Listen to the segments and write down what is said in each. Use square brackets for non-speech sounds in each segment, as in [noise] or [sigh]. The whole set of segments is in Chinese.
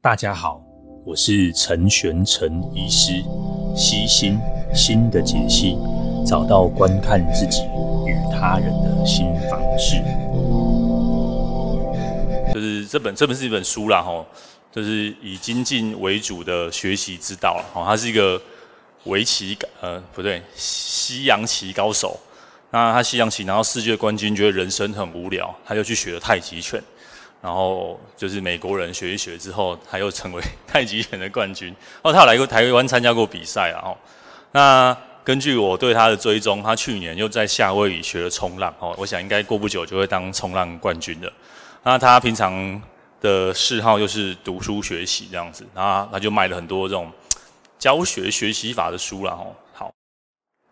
大家好，我是陈玄陈医师，悉心心的解析，找到观看自己与他人的新方式。就是这本这本是一本书啦，吼，就是以精进为主的学习之道，吼，他是一个围棋，呃，不对，西洋棋高手。那他西洋棋拿到世界冠军，觉得人生很无聊，他就去学了太极拳。然后就是美国人学一学之后，他又成为 [laughs] 太极拳的冠军。哦，他有来过台湾参加过比赛啊。哦，那根据我对他的追踪，他去年又在夏威夷学了冲浪。哦，我想应该过不久就会当冲浪冠军了。那他平常的嗜好就是读书学习这样子，然后他就卖了很多这种教学学习法的书了。哦，好，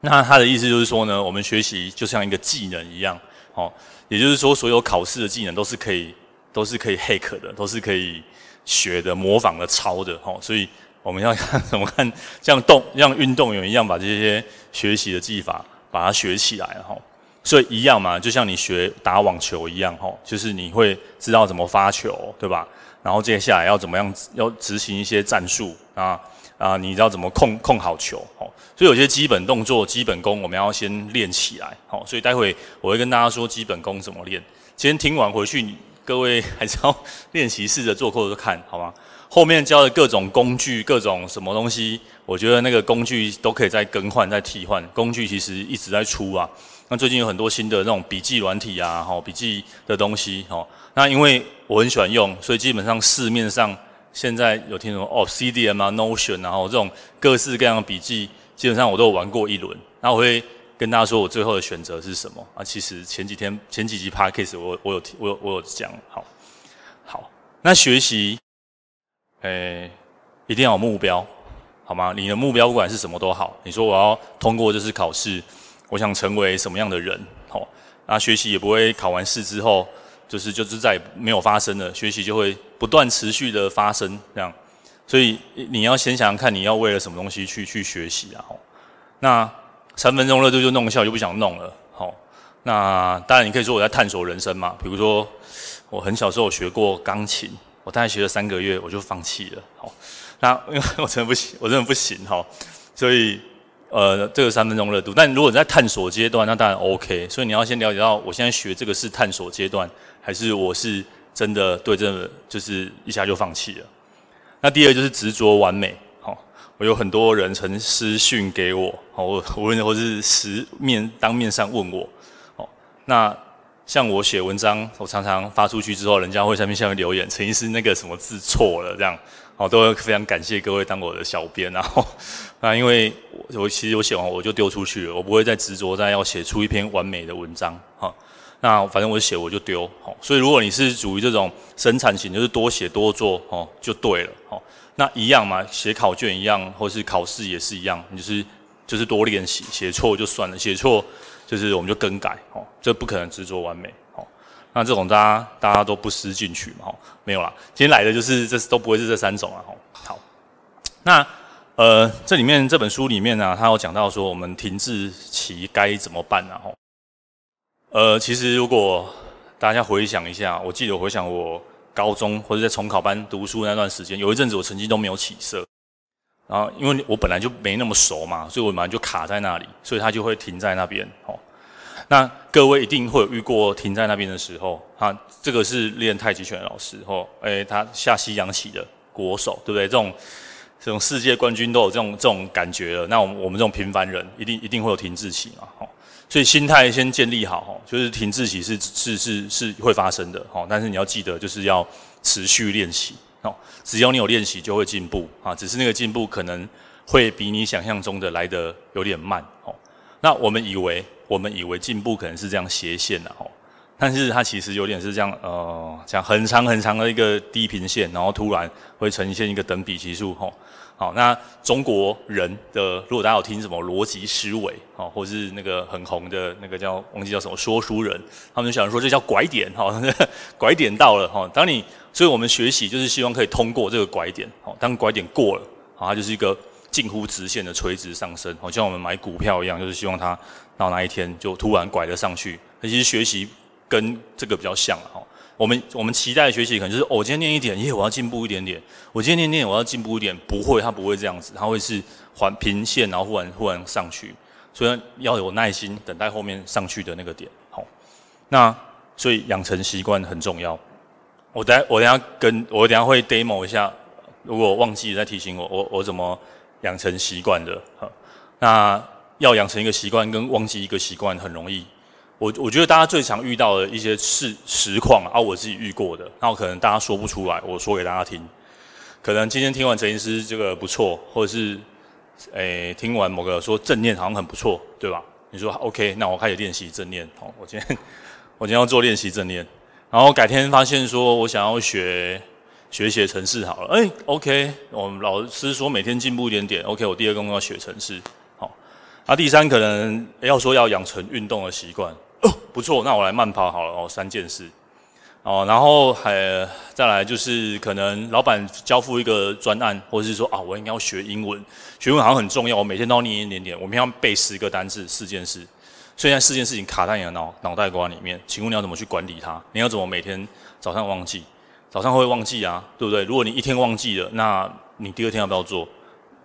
那他的意思就是说呢，我们学习就像一个技能一样。哦，也就是说，所有考试的技能都是可以。都是可以 hack 的，都是可以学的、模仿的、抄的，吼！所以我们要看怎么看，像动像运动员一样，把这些学习的技法把它学起来，吼！所以一样嘛，就像你学打网球一样，吼，就是你会知道怎么发球，对吧？然后接下来要怎么样，要执行一些战术啊啊！你知道怎么控控好球，吼！所以有些基本动作、基本功，我们要先练起来，吼！所以待会我会跟大家说基本功怎么练。今天听完回去。各位还是要练习，试着做，或者看好吗？后面教的各种工具，各种什么东西，我觉得那个工具都可以再更换、再替换。工具其实一直在出啊。那最近有很多新的那种笔记软体啊，哈，笔记的东西，哈。那因为我很喜欢用，所以基本上市面上现在有听说哦，CDM 啊，Notion 啊，然后这种各式各样的笔记，基本上我都有玩过一轮。然后我会。跟大家说，我最后的选择是什么啊？其实前几天前几集 Podcast 我我有我有我有讲，好，好，那学习，诶、一定要有目标，好吗？你的目标不管是什么都好，你说我要通过这次考试，我想成为什么样的人，好，那学习也不会考完试之后就是就是再也没有发生了，学习就会不断持续的发生，这样，所以你要先想想看，你要为了什么东西去去学习啊？好，那。三分钟热度就弄一下，我就不想弄了。好，那当然你可以说我在探索人生嘛。比如说，我很小时候学过钢琴，我大概学了三个月，我就放弃了。好，那因为我真的不行，我真的不行哈。所以，呃，这个三分钟热度。但如果你在探索阶段，那当然 OK。所以你要先了解到，我现在学这个是探索阶段，还是我是真的对这个就是一下就放弃了。那第二就是执着完美。我有很多人曾私讯给我，好，我无论或是实面当面上问我，哦，那像我写文章，我常常发出去之后，人家会下面下面留言，曾经是那个什么字错了，这样，哦，都会非常感谢各位当我的小编，然 [laughs] 后，那因为我我其实我写完我就丢出去了，我不会再执着在要写出一篇完美的文章，哈，那反正我写我就丢，好，所以如果你是属于这种生产型，就是多写多做，哦，就对了，好。那一样嘛，写考卷一样，或是考试也是一样，你就是就是多练习，写错就算了，写错就是我们就更改，哦，这不可能执着完美，哦，那这种大家大家都不思进取嘛，哦，没有啦，今天来的就是这都不会是这三种啊，哦，好，那呃这里面这本书里面呢，啊，他有讲到说我们停滞期该怎么办呢？哦，呃，其实如果大家回想一下，我记得回想我。高中或者在重考班读书那段时间，有一阵子我成绩都没有起色，然后因为我本来就没那么熟嘛，所以我马上就卡在那里，所以他就会停在那边。哦，那各位一定会有遇过停在那边的时候，啊，这个是练太极拳的老师，哦，诶，他下西洋棋的国手，对不对？这种这种世界冠军都有这种这种感觉了，那我们我们这种平凡人，一定一定会有停滞期嘛，哦。所以心态先建立好，就是停滞期是是是是会发生的，但是你要记得就是要持续练习哦，只要你有练习就会进步啊，只是那个进步可能会比你想象中的来得有点慢哦。那我们以为我们以为进步可能是这样斜线的哦，但是它其实有点是这样呃，这样很长很长的一个低频线，然后突然会呈现一个等比级数哈。好，那中国人的，如果大家有听什么逻辑思维，好，或是那个很红的那个叫忘记叫什么说书人，他们就想说这叫拐点，哈，[laughs] 拐点到了，哈，当你，所以我们学习就是希望可以通过这个拐点，好，当拐点过了，好，它就是一个近乎直线的垂直上升，好像我们买股票一样，就是希望它到那一天就突然拐了上去。其实学习跟这个比较像，哈，我们我们期待学习可能就是，我今天念一点，耶，我要进步一点点。我今天念念，我要进步一点。不会，他不会这样子，他会是环平线，然后忽然忽然上去。所以要有耐心，等待后面上去的那个点。好，那所以养成习惯很重要。我等下我等下跟我等下会 demo 一下，如果忘记再提醒我，我我怎么养成习惯的。好，那要养成一个习惯跟忘记一个习惯很容易。我我觉得大家最常遇到的一些事实况啊，我自己遇过的，那我可能大家说不出来，我说给大家听。可能今天听完陈医师这个不错，或者是诶、听完某个说正念好像很不错，对吧？你说 OK，那我开始练习正念。好，我今天我今天要做练习正念，然后改天发现说我想要学学写程式好了，哎、OK，我们老师说每天进步一点点，OK，我第二个要学程式。好，那第三可能要说要养成运动的习惯。不错，那我来慢跑好了哦。三件事，哦，然后还再来就是可能老板交付一个专案，或者是说啊，我应该要学英文，学英文好像很重要，我每天都要念一点点，我们要背十个单字，四件事，所以现在四件事情卡在你的脑脑袋瓜里面，请问你要怎么去管理它？你要怎么每天早上忘记？早上会忘记啊，对不对？如果你一天忘记了，那你第二天要不要做？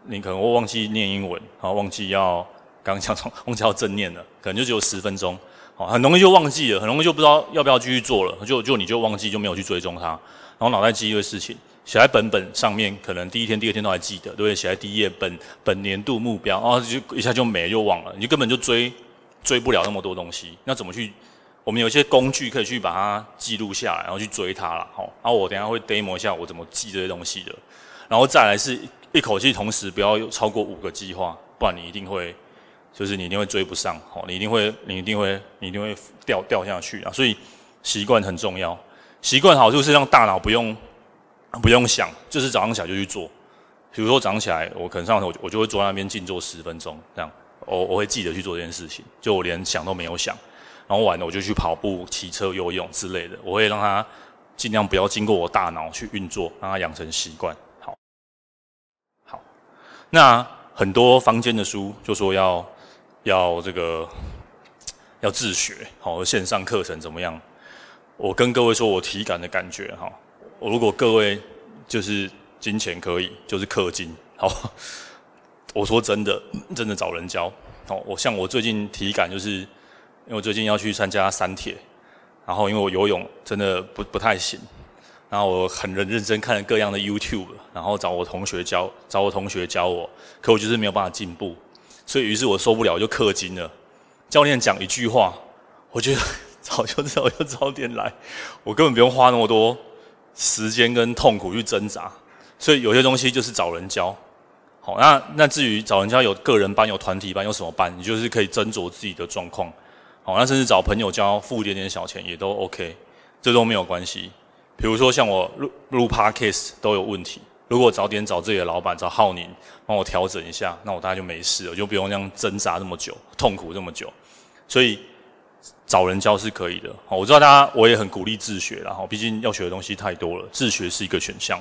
你可能会忘记念英文，然后忘记要刚刚讲忘记要正念了，可能就只有十分钟。好很容易就忘记了，很容易就不知道要不要继续做了，就就你就忘记，就没有去追踪它，然后脑袋记一堆事情，写在本本上面，可能第一天、第二天都还记得，对不对？写在第一页本本年度目标，然后就一下就没了，就忘了，你就根本就追追不了那么多东西。那怎么去？我们有一些工具可以去把它记录下来，然后去追它了。好，然后我等下会 demo 一下我怎么记这些东西的。然后再来是一口气同时不要有超过五个计划，不然你一定会。就是你一定会追不上，哦，你一定会，你一定会，你一定会掉掉下去啊！所以习惯很重要，习惯好就是让大脑不用不用想，就是早上起来就去做。比如说早上起来，我可能上头我我就会坐在那边静坐十分钟，这样我我会记得去做这件事情，就我连想都没有想。然后晚了我就去跑步、骑车、游泳之类的，我会让它尽量不要经过我大脑去运作，让它养成习惯。好，好，那很多坊间的书就说要。要这个要自学，好，线上课程怎么样？我跟各位说，我体感的感觉哈。我如果各位就是金钱可以，就是氪金，好。[laughs] 我说真的，真的找人教。好，我像我最近体感就是，因为我最近要去参加三铁，然后因为我游泳真的不不太行，然后我很认认真看了各样的 YouTube，然后找我同学教，找我同学教我，可我就是没有办法进步。所以，于是我受不了，就氪金了。教练讲一句话，我觉得 [laughs] 早就知道要早点来，我根本不用花那么多时间跟痛苦去挣扎。所以有些东西就是找人教。好，那那至于找人教，有个人班、有团体班、有什么班，你就是可以斟酌自己的状况。好，那甚至找朋友教，付一点点小钱也都 OK，这都没有关系。比如说像我录录 Podcast 都有问题。如果早点找自己的老板，找浩宁帮我调整一下，那我大概就没事了，就不用这样挣扎那么久，痛苦这么久。所以找人教是可以的。好，我知道大家，我也很鼓励自学，然后毕竟要学的东西太多了，自学是一个选项。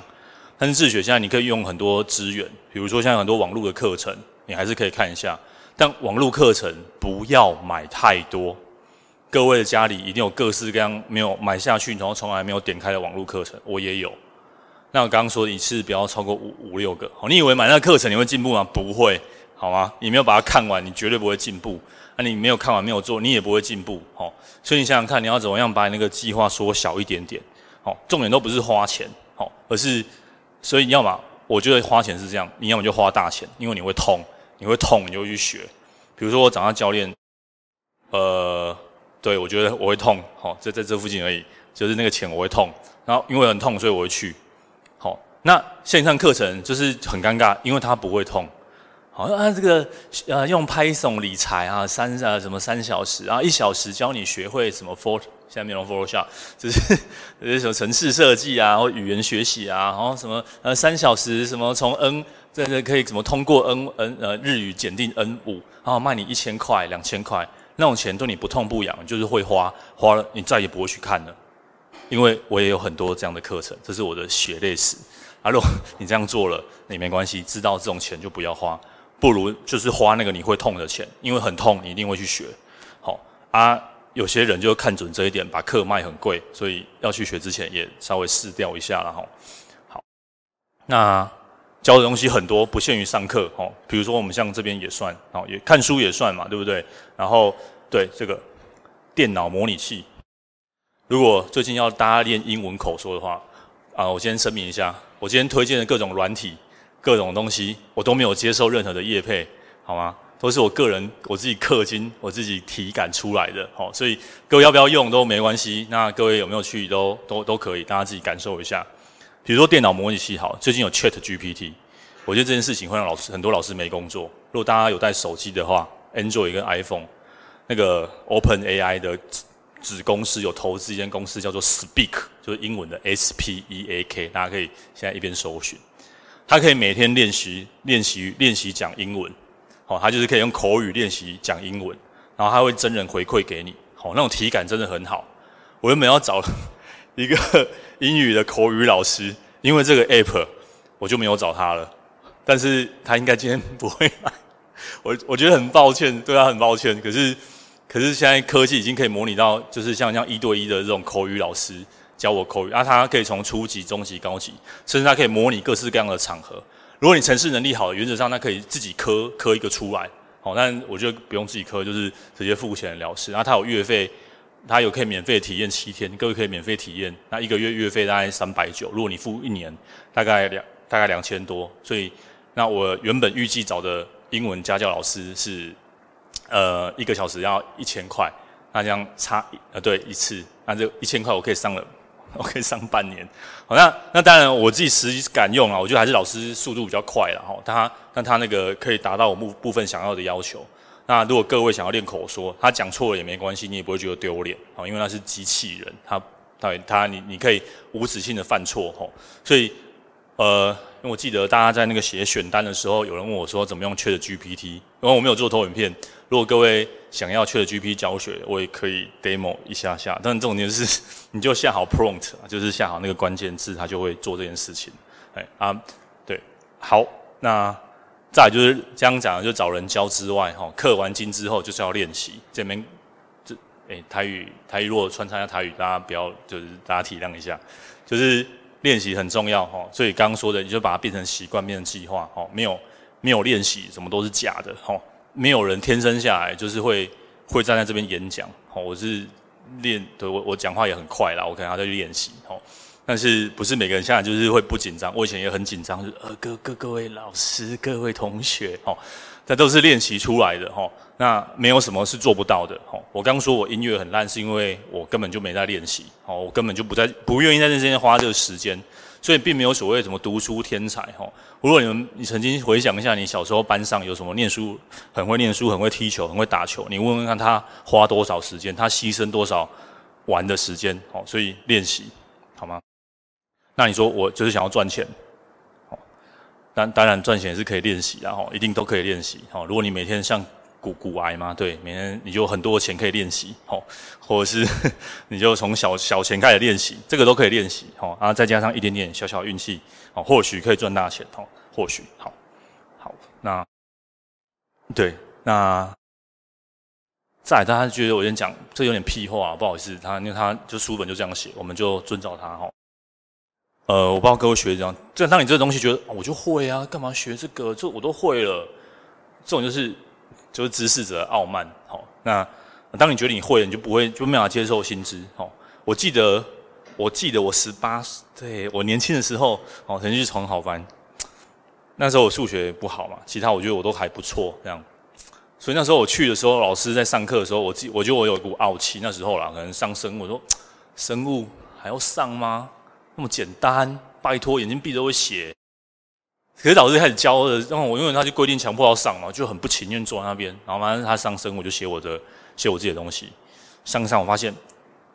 但是自学现在你可以用很多资源，比如说像很多网络的课程，你还是可以看一下。但网络课程不要买太多。各位的家里一定有各式各样没有买下去，然后从来没有点开的网络课程，我也有。那我刚刚说一次不要超过五五六个，哦，你以为买那个课程你会进步吗？不会，好吗？你没有把它看完，你绝对不会进步。那你没有看完，没有做，你也不会进步，哦。所以你想想看，你要怎么样把你那个计划缩小一点点，哦，重点都不是花钱，哦，而是，所以你要么，我觉得花钱是这样，你要么就花大钱，因为你会痛，你会痛，你就去学。比如说我找他教练，呃，对，我觉得我会痛，好，在在这附近而已，就是那个钱我会痛，然后因为很痛，所以我会去。那线上课程就是很尴尬，因为他不会痛。好啊，这个呃用 Python 理财啊，三啊什么三小时啊，一小时教你学会什么 Photoshop，现在没有 Photoshop，就是呃什么城市设计啊，或语言学习啊，然后什么呃三小时什么从 N 这这可以怎么通过 N N 呃日语检定 N 五，然后卖你一千块两千块，那种钱对你不痛不痒，就是会花花了你再也不会去看了。因为我也有很多这样的课程，这是我的血泪史。啊，如果 [laughs] 你这样做了，你没关系，知道这种钱就不要花，不如就是花那个你会痛的钱，因为很痛，你一定会去学。好啊，有些人就看准这一点，把课卖很贵，所以要去学之前也稍微试掉一下了哈。好，那教的东西很多，不限于上课哦。比如说我们像这边也算哦，也看书也算嘛，对不对？然后对这个电脑模拟器，如果最近要大家练英文口说的话啊，我先声明一下，我今天推荐的各种软体、各种东西，我都没有接受任何的业配，好吗？都是我个人我自己氪金，我自己体感出来的，好，所以各位要不要用都没关系。那各位有没有去都都都可以，大家自己感受一下。比如说电脑模拟器，好，最近有 Chat GPT，我觉得这件事情会让老师很多老师没工作。如果大家有带手机的话，Android 跟 iPhone，那个 Open AI 的子公司有投资一间公司叫做 Speak，就是英文的 S P E A K，大家可以现在一边搜寻，它可以每天练习练习练习讲英文。哦，他就是可以用口语练习讲英文，然后他会真人回馈给你，好，那种体感真的很好。我原本要找一个英语的口语老师，因为这个 app 我就没有找他了。但是他应该今天不会来，我我觉得很抱歉，对他很抱歉。可是可是现在科技已经可以模拟到，就是像像一对一的这种口语老师教我口语，啊，他可以从初级、中级、高级，甚至他可以模拟各式各样的场合。如果你城市能力好，原则上他可以自己刻刻一个出来，好，但我觉得不用自己刻，就是直接付钱了事。然后他有月费，他有可以免费体验七天，各位可以免费体验。那一个月月费大概三百九，如果你付一年，大概两大概两千多。所以，那我原本预计找的英文家教老师是，呃，一个小时要一千块，那这样差呃对一次，那这一千块我可以上了。我可以上半年，好，那那当然我自己实际敢用啊，我觉得还是老师速度比较快了哈，他但他那个可以达到我部部分想要的要求。那如果各位想要练口说，他讲错了也没关系，你也不会觉得丢脸啊，因为那是机器人，他他他你你可以无止境的犯错哈，所以呃，因为我记得大家在那个写选单的时候，有人问我说怎么用 ChatGPT，因为我没有做投影片。如果各位想要 ChatGPT 教学，我也可以 demo 一下下。但重点是，你就下好 prompt，就是下好那个关键字，它就会做这件事情。哎啊，对，好，那再来就是这样讲，就找人教之外，哈，氪完金之后就是要练习。这边这哎台语台语，如果穿插下台语，大家不要就是大家体谅一下，就是练习很重要哈。所以刚刚说的，你就把它变成习惯，变成计划。哦，没有没有练习，什么都是假的。哦。没有人天生下来就是会会站在这边演讲，哦，我是练，对我我讲话也很快啦，我可能还在练习，哦，但是不是每个人下来就是会不紧张，我以前也很紧张，就是呃各各各位老师、各位同学，哦，这都是练习出来的，哦，那没有什么是做不到的，哦，我刚说我音乐很烂，是因为我根本就没在练习，哦，我根本就不在不愿意在这边花这个时间。所以并没有所谓什么读书天才哈。如果你们你曾经回想一下，你小时候班上有什么念书很会念书、很会踢球、很会打球，你问问看他花多少时间，他牺牲多少玩的时间哦。所以练习好吗？那你说我就是想要赚钱，当当然赚钱也是可以练习的哈，一定都可以练习哈。如果你每天像。股股癌嘛？对，每天你就很多钱可以练习，哈，或者是 [laughs] 你就从小小钱开始练习，这个都可以练习，哈，然后再加上一点点小小运气，哦，或许可以赚大钱，哈，或许，好，好，那，对，那，再来大家觉得我先讲，这有点屁话，不好意思，他因为他就书本就这样写，我们就遵照他，哈，呃，我不知道各位学这样，这当你这个东西觉得我就会啊，干嘛学这个？这我都会了，这种就是。就是知识者傲慢，好，那当你觉得你会了，你就不会就没法接受新知，好。我记得，我记得我十八岁，我年轻的时候，哦，曾经去重考班，那时候我数学不好嘛，其他我觉得我都还不错，这样。所以那时候我去的时候，老师在上课的时候，我记，我觉得我有一股傲气，那时候啦，可能上生物，我说生物还要上吗？那么简单，拜托，眼睛闭着会写。可是老师开始教的，然后我因为他就规定强迫要上嘛，就很不情愿坐在那边。然后反正他上身，我就写我的写我自己的东西。上上我发现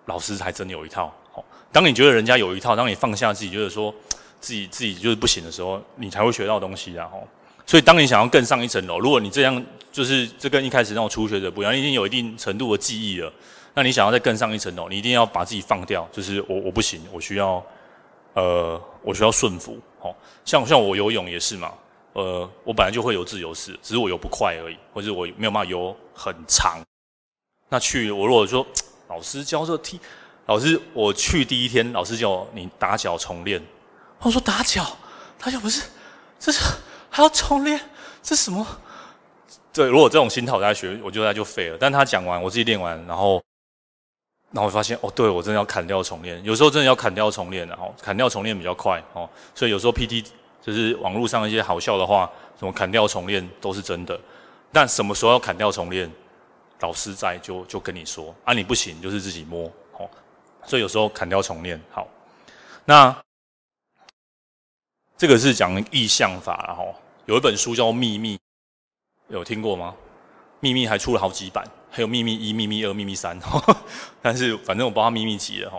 老师还真有一套。好，当你觉得人家有一套，当你放下自己觉得说 [tsk] 自己自己就是不行的时候，你才会学到东西啊。吼，所以当你想要更上一层楼，如果你这样就是这跟一开始那种初学者不一样，你已经有一定程度的记忆了，那你想要再更上一层楼，你一定要把自己放掉，就是我我不行，我需要。呃，我需要顺服，哦，像像我游泳也是嘛，呃，我本来就会游自由式，只是我游不快而已，或者我没有办法游很长。那去我如果说老师教这踢，老师我去第一天，老师叫我你打脚重练。我说打脚，打脚不是，这是还要重练，这什么？对，如果这种心态我在学，我觉得就废了。但他讲完，我自己练完，然后，然后发现哦，对我真的要砍掉重练，有时候真的要砍掉重练，然后砍掉重练比较快哦。所以有时候 PT 就是网络上一些好笑的话，什么砍掉重练都是真的。但什么时候要砍掉重练？老师在就就跟你说啊，你不行就是自己摸哦。所以有时候砍掉重练好。那这个是讲意象法，然后有一本书叫《秘密》，有听过吗？《秘密》还出了好几版，还有《秘密一》《秘密二》《秘密三》，[laughs] 但是反正我不知道秘密几了哈。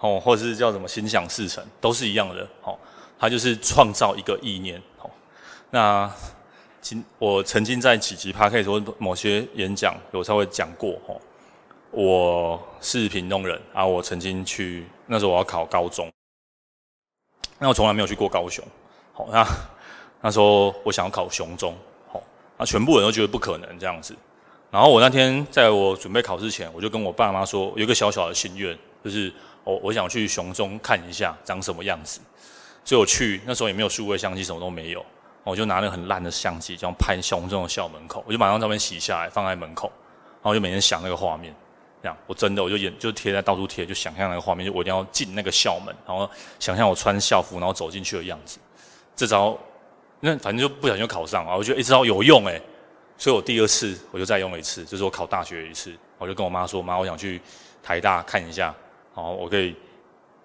哦，或者是叫什么心想事成，都是一样的。哦，它就是创造一个意念。那。我曾经在几集 Podcast 或某些演讲有稍微讲过吼，我是屏东人啊，我曾经去那时候我要考高中，那我从来没有去过高雄，好，那那时候我想要考雄中，好，那全部人都觉得不可能这样子，然后我那天在我准备考试前，我就跟我爸妈说，有一个小小的心愿，就是我我想去雄中看一下长什么样子，所以我去那时候也没有数位相机，什么都没有。我就拿那个很烂的相机，这样拍雄中的校门口，我就把那张照片洗下来放在门口，然后就每天想那个画面，这样我真的我就演就贴在到处贴，就想象那个画面，就我一定要进那个校门，然后想象我穿校服，然后走进去的样子。这招那反正就不小心就考上啊，我觉得一招有用诶，所以我第二次我就再用了一次，就是我考大学一次，我就跟我妈说，妈，我想去台大看一下，然后我可以。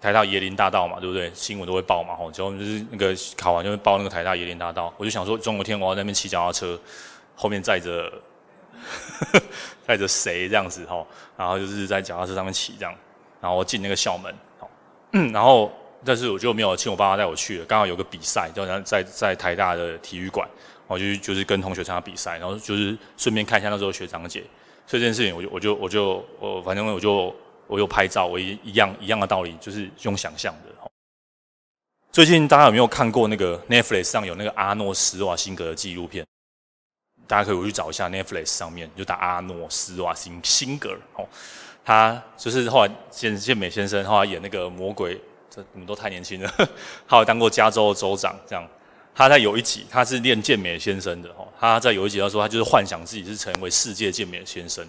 台大椰林大道嘛，对不对？新闻都会报嘛，吼，就是那个考完就会报那个台大椰林大道。我就想说，中国天我要在那边骑脚踏车，后面载着 [laughs] 载着谁这样子，吼，然后就是在脚踏车上面骑这样，然后进那个校门，好，[clears throat] 然后但是我就没有请我爸爸带我去了，刚好有个比赛，就在在在台大的体育馆，我就就是跟同学参加比赛，然后就是顺便看一下那时候学长姐，所以这件事情我就我就我就我反正我就。我有拍照，我一一样一样的道理，就是用想象的。最近大家有没有看过那个 Netflix 上有那个阿诺斯瓦辛格的纪录片？大家可以回去找一下 Netflix 上面，就打阿诺斯瓦辛辛格哦。他就是后来健健美先生，后来演那个魔鬼，这你们都太年轻了。[laughs] 后来当过加州的州长，这样。他在有一集，他是练健美先生的哦。他在有一集他说，他就是幻想自己是成为世界健美先生。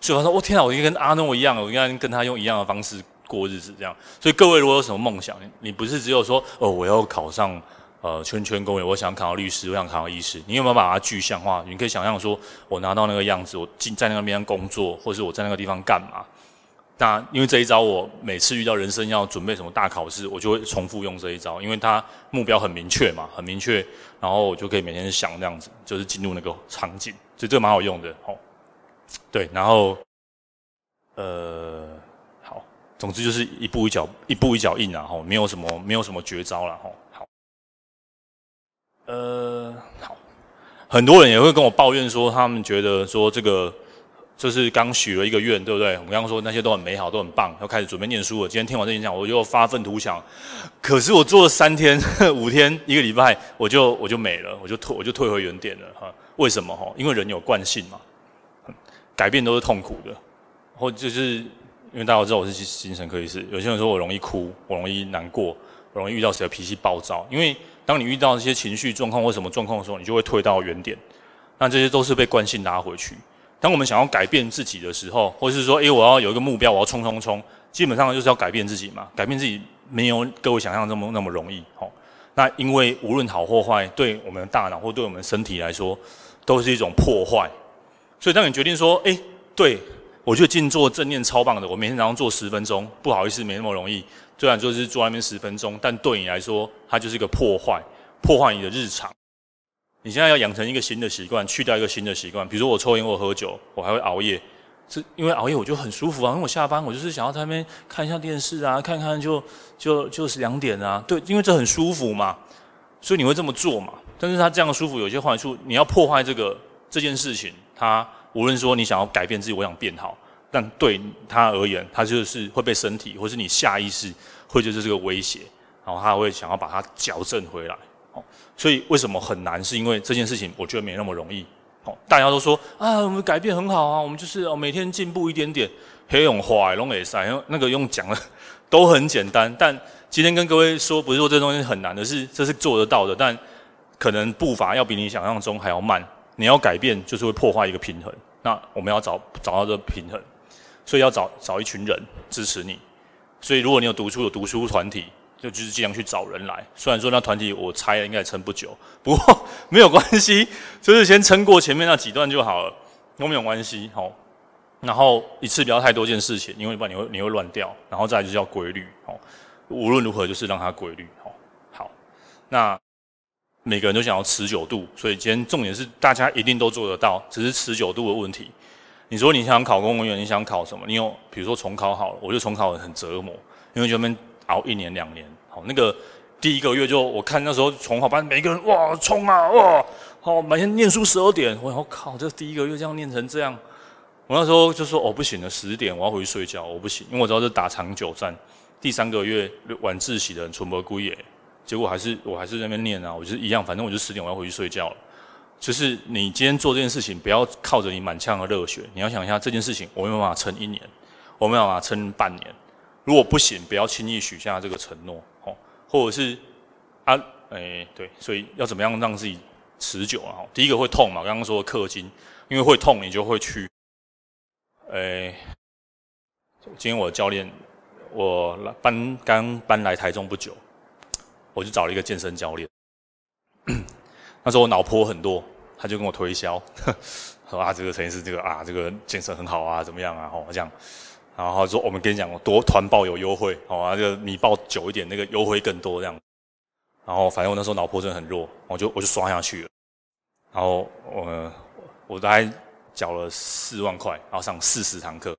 所以他说：“我天啊，我应该跟阿诺一样，我应该跟他用一样的方式过日子，这样。所以各位如果有什么梦想，你不是只有说哦，我要考上呃圈圈公园，我想考到律师，我想考到医师，你有没有把它具象化？你可以想象说，我拿到那个样子，我进在那个边工作，或是我在那个地方干嘛？那因为这一招，我每次遇到人生要准备什么大考试，我就会重复用这一招，因为它目标很明确嘛，很明确，然后我就可以每天想那样子，就是进入那个场景，所以这个蛮好用的，哦。”对，然后，呃，好，总之就是一步一脚，一步一脚印啊，吼，没有什么，没有什么绝招了，吼，好，呃，好，很多人也会跟我抱怨说，他们觉得说这个就是刚许了一个愿，对不对？我们刚刚说那些都很美好，都很棒，要开始准备念书了。今天听完这演讲，我就发愤图强，可是我做了三天、五天、一个礼拜，我就我就没了，我就退，我就退回原点了，哈，为什么？哈，因为人有惯性嘛。改变都是痛苦的，或就是因为大家知道我是精神科医师，有些人说我容易哭，我容易难过，我容易遇到谁的脾气暴躁。因为当你遇到这些情绪状况或什么状况的时候，你就会退到原点。那这些都是被惯性拉回去。当我们想要改变自己的时候，或是说，诶、我要有一个目标，我要冲冲冲，基本上就是要改变自己嘛。改变自己没有各位想象那么那么容易。吼，那因为无论好或坏，对我们的大脑或对我们身体来说，都是一种破坏。所以，当你决定说：“诶，对，我就静坐正念超棒的，我每天早上做十分钟。不好意思，没那么容易。虽然说是坐那边十分钟，但对你来说，它就是一个破坏，破坏你的日常。你现在要养成一个新的习惯，去掉一个新的习惯。比如说，我抽烟，我喝酒，我还会熬夜，是因为熬夜我就很舒服啊。因为我下班，我就是想要在那边看一下电视啊，看看就就就是两点啊。对，因为这很舒服嘛，所以你会这么做嘛。但是他这样舒服有些坏处，你要破坏这个这件事情。”他无论说你想要改变自己，我想变好，但对他而言，他就是会被身体或是你下意识会觉得这个威胁，然后他会想要把它矫正回来。所以为什么很难？是因为这件事情我觉得没那么容易。哦，大家都说啊，我们改变很好啊，我们就是哦每天进步一点点。黑用花龙也塞，那个用讲的都很简单。但今天跟各位说，不是说这东西很难的，是这是做得到的，但可能步伐要比你想象中还要慢。你要改变，就是会破坏一个平衡。那我们要找找到这个平衡，所以要找找一群人支持你。所以如果你有读书有读书团体，就就是尽量去找人来。虽然说那团体我猜应该撑不久，不过 [laughs] 没有关系，就是先撑过前面那几段就好了，都没有关系。好，然后一次不要太多件事情，因为不然你会你会乱掉。然后再就是要规律。好，无论如何就是让它规律。好，好，那。每个人都想要持久度，所以今天重点是大家一定都做得到，只是持久度的问题。你说你想考公务员，你想考什么？你有比如说重考好了，我就重考很折磨，因为就那边熬一年两年。好，那个第一个月就我看那时候重考班每个人哇冲啊哇，好每天念书十二点，我我靠，这第一个月这样念成这样，我那时候就说哦不行了，十点我要回去睡觉，我不行，因为我知道是打长久战。第三个月晚自习的人全部归耶。结果还是我还是在那边念啊，我就是一样，反正我就十点我要回去睡觉了。就是你今天做这件事情，不要靠着你满腔的热血，你要想一下这件事情，我没有办法撑一年，我没有办法撑半年。如果不行，不要轻易许下这个承诺，哦，或者是啊，哎，对，所以要怎么样让自己持久啊？第一个会痛嘛，刚刚说的氪金，因为会痛，你就会去。哎，今天我的教练，我搬刚搬来台中不久。我就找了一个健身教练，[clears throat] 那时候我脑波很多，他就跟我推销，[laughs] 说啊，这个陈医师，这个啊，这个健身很好啊，怎么样啊？吼，这样，然后说我们跟你讲，多团报有优惠，好啊，就你报久一点，那个优惠更多这样。然后反正我那时候脑波真的很弱，我就我就刷下去了。然后我我大概缴了四万块，然后上四十堂课。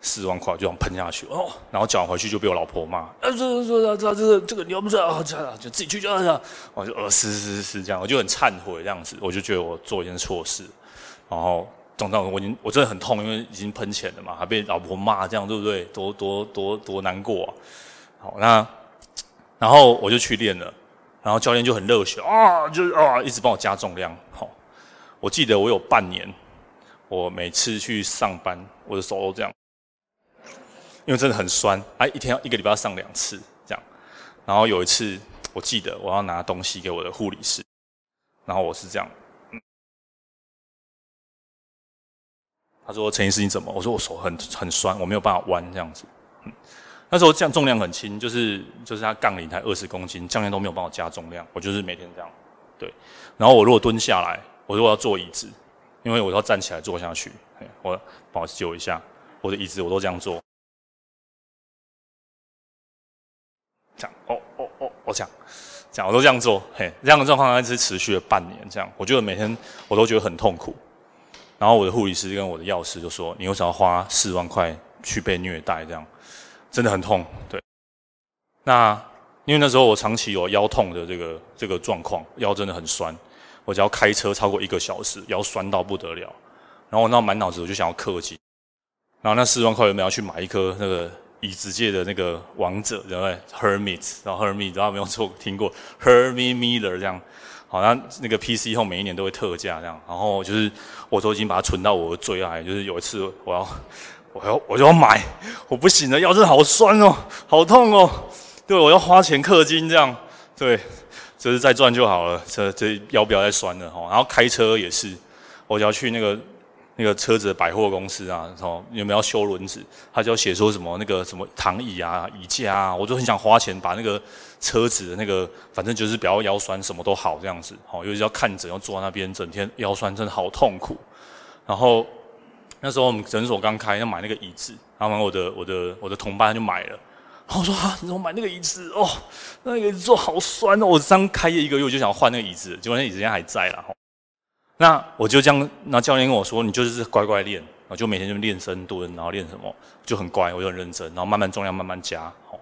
四万块就这样喷下去哦，然后讲回去就被我老婆骂，啊，这这这这这个这个你要不知道，这样就自己去就这样，我就呃是是是这样，我就很忏悔这样子，我就觉得我做一件错事，然后总之我已经我真的很痛，因为已经喷钱了嘛，还被老婆骂这样对不对？多多多多难过啊！好，那然后我就去练了，然后教练就很热血啊，就啊一直帮我加重量。好，我记得我有半年，我每次去上班，我的手都这样。因为真的很酸，哎，一天要一个礼拜要上两次这样。然后有一次，我记得我要拿东西给我的护理师，然后我是这样，他说：“陈医师你怎么？”我说：“我手很很酸，我没有办法弯这样子。”，那时候这样重量很轻，就是就是他杠铃才二十公斤，教练都没有帮我加重量，我就是每天这样。对，然后我如果蹲下来，我如果要坐椅子，因为我要站起来坐下去，我帮我救一下我的椅子，我都这样做。这样哦哦哦，我这样，这样我都这样做，嘿，这样的状况一直持续了半年，这样，我觉得每天我都觉得很痛苦。然后我的护理师跟我的药师就说：“你为什么要花四万块去被虐待？这样真的很痛。”对。那因为那时候我长期有腰痛的这个这个状况，腰真的很酸，我只要开车超过一个小时，腰酸到不得了。然后我那满脑子我就想要氪金，然后那四万块有没有要去买一颗那个？椅子界的那个王者，对不对？Hermit，然后 Hermit，然后没有错，听过 Hermit Miller 这样，好像那个 PC 后每一年都会特价这样，然后就是我都已经把它存到我的最爱，就是有一次我要我要我就要买，我不行了，腰真的好酸哦，好痛哦，对，我要花钱氪金这样，对，就是再赚就好了，这这腰不要再酸了哈，然后开车也是，我就要去那个。那个车子的百货公司啊，哦，有没有要修轮子？他就要写说什么那个什么躺椅啊、椅架啊，我就很想花钱把那个车子的那个，反正就是不要腰酸，什么都好这样子。好，尤其要看诊，要坐在那边，整天腰酸，真的好痛苦。然后那时候我们诊所刚开，要买那个椅子，然后我的我的我的同伴就买了。然后我说啊，你怎么买那个椅子？哦，那个椅子坐好酸哦！我刚开业一个月，我就想换那个椅子，结果那椅子现在还在了。那我就这样，那教练跟我说，你就是乖乖练，我就每天就练深蹲，然后练什么，就很乖，我就很认真，然后慢慢重量慢慢加，好。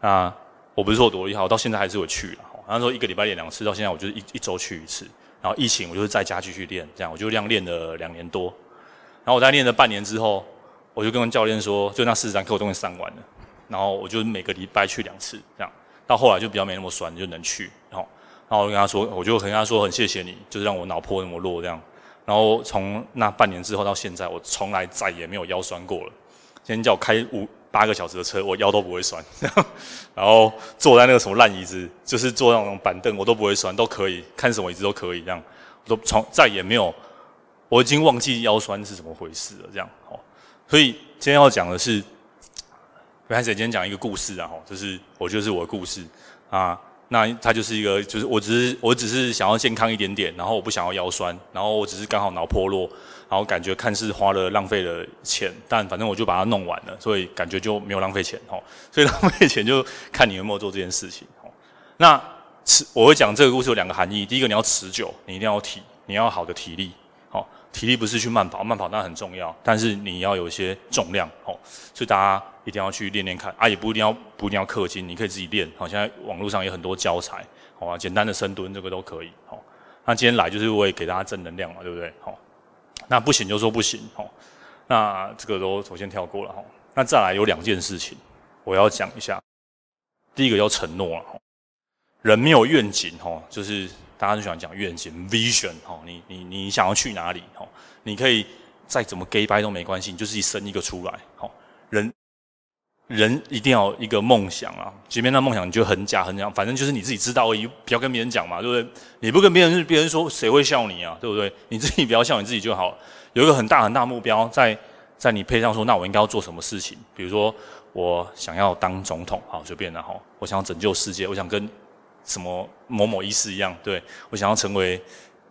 那我不是说我多厉害，我到现在还是会去了，好。然后说一个礼拜练两次，到现在我就是一一周去一次。然后疫情我就是在家继续练，这样我就这样练了两年多。然后我在练了半年之后，我就跟教练说，就那四十堂课我都给上完了。然后我就每个礼拜去两次，这样。到后来就比较没那么酸，就能去，然后。然后我跟他说，我就跟他说很谢谢你，就是让我脑破那么弱这样。然后从那半年之后到现在，我从来再也没有腰酸过了。今天叫我开五八个小时的车，我腰都不会酸。[laughs] 然后坐在那个什么烂椅子，就是坐那种板凳，我都不会酸，都可以看什么椅子都可以这样，我都从再也没有，我已经忘记腰酸是怎么回事了。这样哦，所以今天要讲的是，开始今天讲一个故事啊，就是我就是我的故事啊。那他就是一个，就是我只是我只是想要健康一点点，然后我不想要腰酸，然后我只是刚好脑破落，然后感觉看似花了浪费了钱，但反正我就把它弄完了，所以感觉就没有浪费钱哦。所以浪费钱就看你有没有做这件事情哦。那持我会讲这个故事有两个含义，第一个你要持久，你一定要体，你要好的体力。体力不是去慢跑，慢跑当然很重要，但是你要有一些重量哦，所以大家一定要去练练看啊，也不一定要不一定要氪金，你可以自己练。好，现在网络上有很多教材，好啊，简单的深蹲这个都可以。好，那今天来就是为给大家正能量嘛，对不对？好，那不行就说不行。好，那这个都首先跳过了哈。那再来有两件事情我要讲一下，第一个要承诺啊，人没有愿景哈，就是。大家都喜欢讲愿景 vision 哈，你你你想要去哪里哈？你可以再怎么 gay 掰都没关系，你就是一生一个出来哈。人人一定要一个梦想啊，即便那梦想你就很假很假，反正就是你自己知道而已，不要跟别人讲嘛，对不对？你不跟别人，别人说谁会笑你啊？对不对？你自己不要笑你自己就好。有一个很大很大目标，在在你配上说，那我应该要做什么事情？比如说我想要当总统，好随便的哈。我想要拯救世界，我想跟。什么某某医师一样，对，我想要成为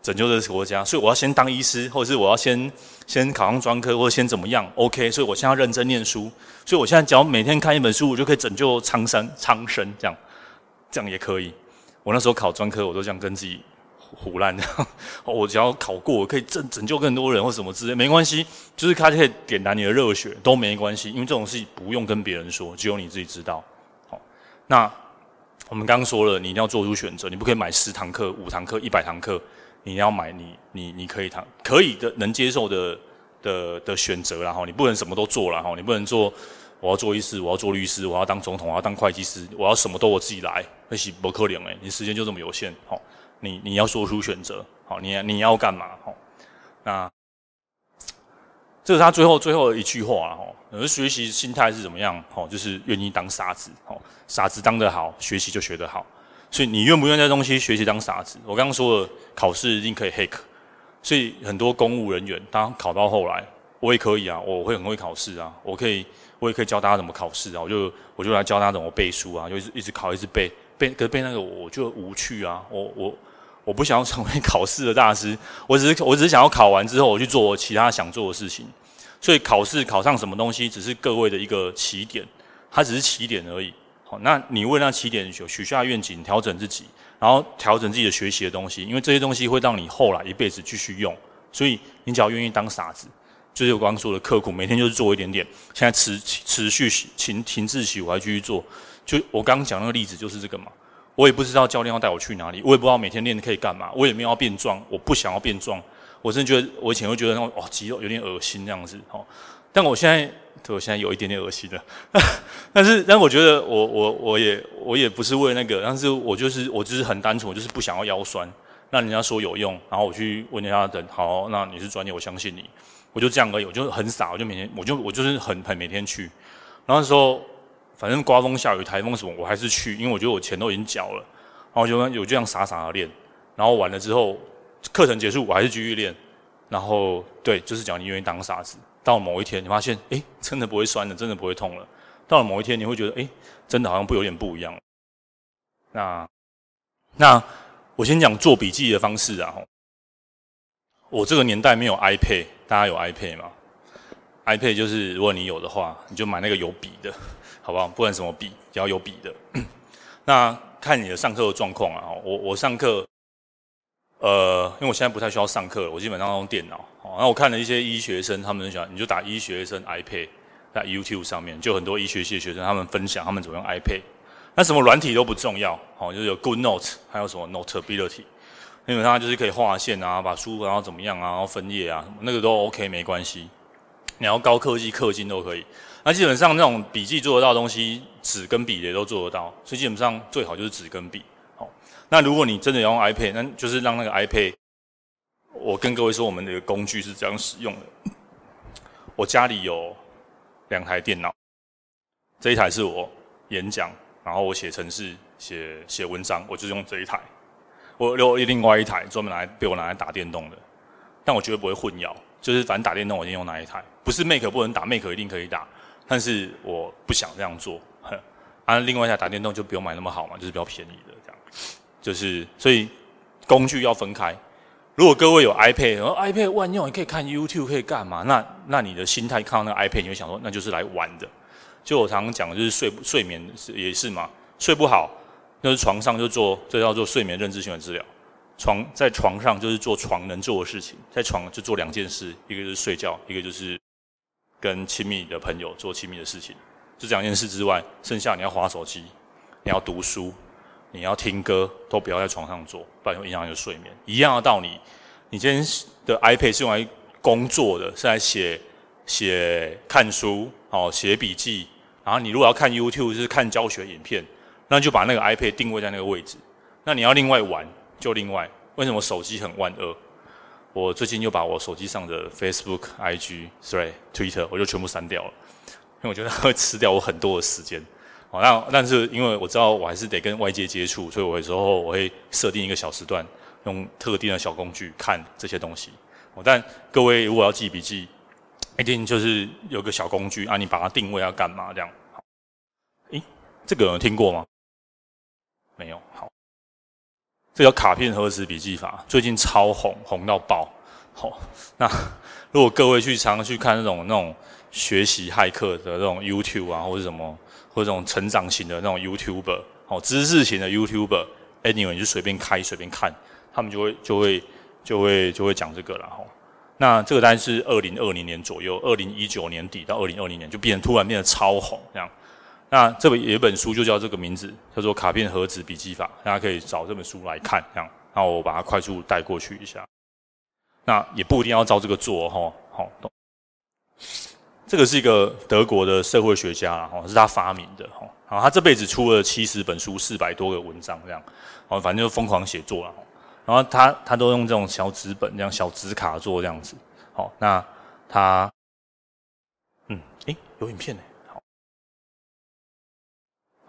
拯救这个国家，所以我要先当医师，或者是我要先先考上专科，或者先怎么样？OK，所以我现在要认真念书，所以我现在只要每天看一本书，我就可以拯救苍生苍生，这样这样也可以。我那时候考专科，我都这样跟自己唬烂这样，我只要考过，我可以拯拯救更多人或什么之类，没关系，就是他可以点燃你的热血都没关系，因为这种事不用跟别人说，只有你自己知道。好，那。我们刚刚说了，你一定要做出选择，你不可以买十堂课、五堂课、一百堂课，你要买你你你可以堂可以的能接受的的的选择，然后你不能什么都做了哈，你不能做我要做医师，我要做律师，我要当总统，我要当会计师，我要什么都我自己来，那是不可能诶，你时间就这么有限，好，你你要做出选择，好，你你要干嘛？好，那这是他最后最后的一句话哈。而学习心态是怎么样？吼，就是愿意当傻子，吼，傻子当得好，学习就学得好。所以你愿不愿意这东西学习当傻子？我刚刚说了，考试一定可以 hack，所以很多公务人员，当考到后来，我也可以啊，我会很会考试啊，我可以，我也可以教大家怎么考试啊，我就我就来教大家怎么背书啊，就一直一直考，一直背，背可是背那个我就无趣啊，我我我不想要成为考试的大师，[laughs] 我只是我只是想要考完之后，我去做我其他想做的事情。所以考试考上什么东西，只是各位的一个起点，它只是起点而已。好，那你为那起点许许下愿景，调整自己，然后调整自己的学习的东西，因为这些东西会让你后来一辈子继续用。所以你只要愿意当傻子，就是我刚刚说的刻苦，每天就是做一点点。现在持持续停停滞期，我还继续做。就我刚刚讲那个例子就是这个嘛。我也不知道教练要带我去哪里，我也不知道每天练可以干嘛，我也没有要变壮，我不想要变壮。我真的觉得，我以前会觉得那种哦，肌肉有点恶心这样子，哦，但我现在，对我现在有一点点恶心的，[laughs] 但是，但我觉得我，我我也我也不是为那个，但是我就是我就是很单纯，我就是不想要腰酸。那人家说有用，然后我去问人家的，好，那你是专业，我相信你，我就这样而已，我就很傻，我就每天，我就我就是很很每天去，然后那时候反正刮风下雨台风什么，我还是去，因为我觉得我钱都已经缴了，然后我就有这样傻傻的练，然后完了之后。课程结束，我还是继续练。然后，对，就是讲你愿意当傻子。到某一天，你发现，哎，真的不会酸了，真的不会痛了。到了某一天，你会觉得，哎，真的好像不有点不一样。那，那我先讲做笔记的方式啊。我这个年代没有 iPad，大家有 iPad 吗？iPad 就是如果你有的话，你就买那个有笔的，好不好？不管什么笔，只要有笔的。[clears throat] 那看你的上课的状况啊。我我上课。呃，因为我现在不太需要上课，我基本上用电脑。哦，那我看了一些医学生，他们很喜欢，你就打医学生 iPad，在 YouTube 上面就很多医学系的学生，他们分享他们怎么用 iPad。那什么软体都不重要，哦，就是有 Good Note，还有什么 Notability，基本上就是可以画线啊，把书然后怎么样啊，然后分页啊，那个都 OK，没关系。你要高科技氪金都可以。那基本上那种笔记做得到的东西，纸跟笔也都做得到，所以基本上最好就是纸跟笔。好那如果你真的要用 iPad，那就是让那个 iPad。我跟各位说，我们的工具是这样使用的。我家里有两台电脑，这一台是我演讲，然后我写程式、写写文章，我就用这一台。我有另外一台专门拿来被我拿来打电动的，但我绝对不会混淆，就是反正打电动我一定用哪一台，不是 Mac 不能打，Mac 一定可以打，但是我不想这样做。啊，另外一台打电动就不用买那么好嘛，就是比较便宜的这样，就是所以工具要分开。如果各位有 iPad，然后 iPad 万用，你可以看 YouTube，可以干嘛？那那你的心态看到那个 iPad，你会想说，那就是来玩的。就我常常讲的，就是睡睡眠是也是嘛，睡不好，就是床上就做，这叫做睡眠认知行为治疗。床在床上就是做床能做的事情，在床就做两件事，一个就是睡觉，一个就是跟亲密的朋友做亲密的事情。就这两件事之外，剩下你要划手机，你要读书，你要听歌，都不要在床上做，不然会影响你的睡眠。一样的道理，你今天的 iPad 是用来工作的，是来写写看书，哦，写笔记。然后你如果要看 YouTube，就是看教学影片，那就把那个 iPad 定位在那个位置。那你要另外玩，就另外。为什么手机很万恶？我最近又把我手机上的 Facebook、IG、Thread、Twitter，我就全部删掉了。因为我觉得它会吃掉我很多的时间，哦，那但是因为我知道我还是得跟外界接触，所以我有时候我会设定一个小时段，用特定的小工具看这些东西。哦，但各位如果要记笔记，一定就是有个小工具啊，你把它定位要干嘛这样。好，诶，这个有人听过吗？没有。好，这叫卡片盒子笔记法，最近超红，红到爆。好，那 [laughs] 如果各位去常常去看那种那种。学习骇客的那种 YouTube 啊，或者什么，或者这种成长型的那种 YouTuber，哦，知识型的 YouTuber，Anyway，你就随便开随便看，他们就会就会就会就会讲这个了哈。那这个大概是二零二零年左右，二零一九年底到二零二零年就变突然变得超红这样。那这本有一本书就叫这个名字，叫做《卡片盒子笔记法》，大家可以找这本书来看这样。那我把它快速带过去一下。那也不一定要照这个做哈，好。这个是一个德国的社会学家哦，是他发明的哦。好他这辈子出了七十本书，四百多个文章这样，哦，反正就疯狂写作了。然后他他都用这种小纸本，这样小纸卡做这样子。好，那他，嗯，诶，有影片呢。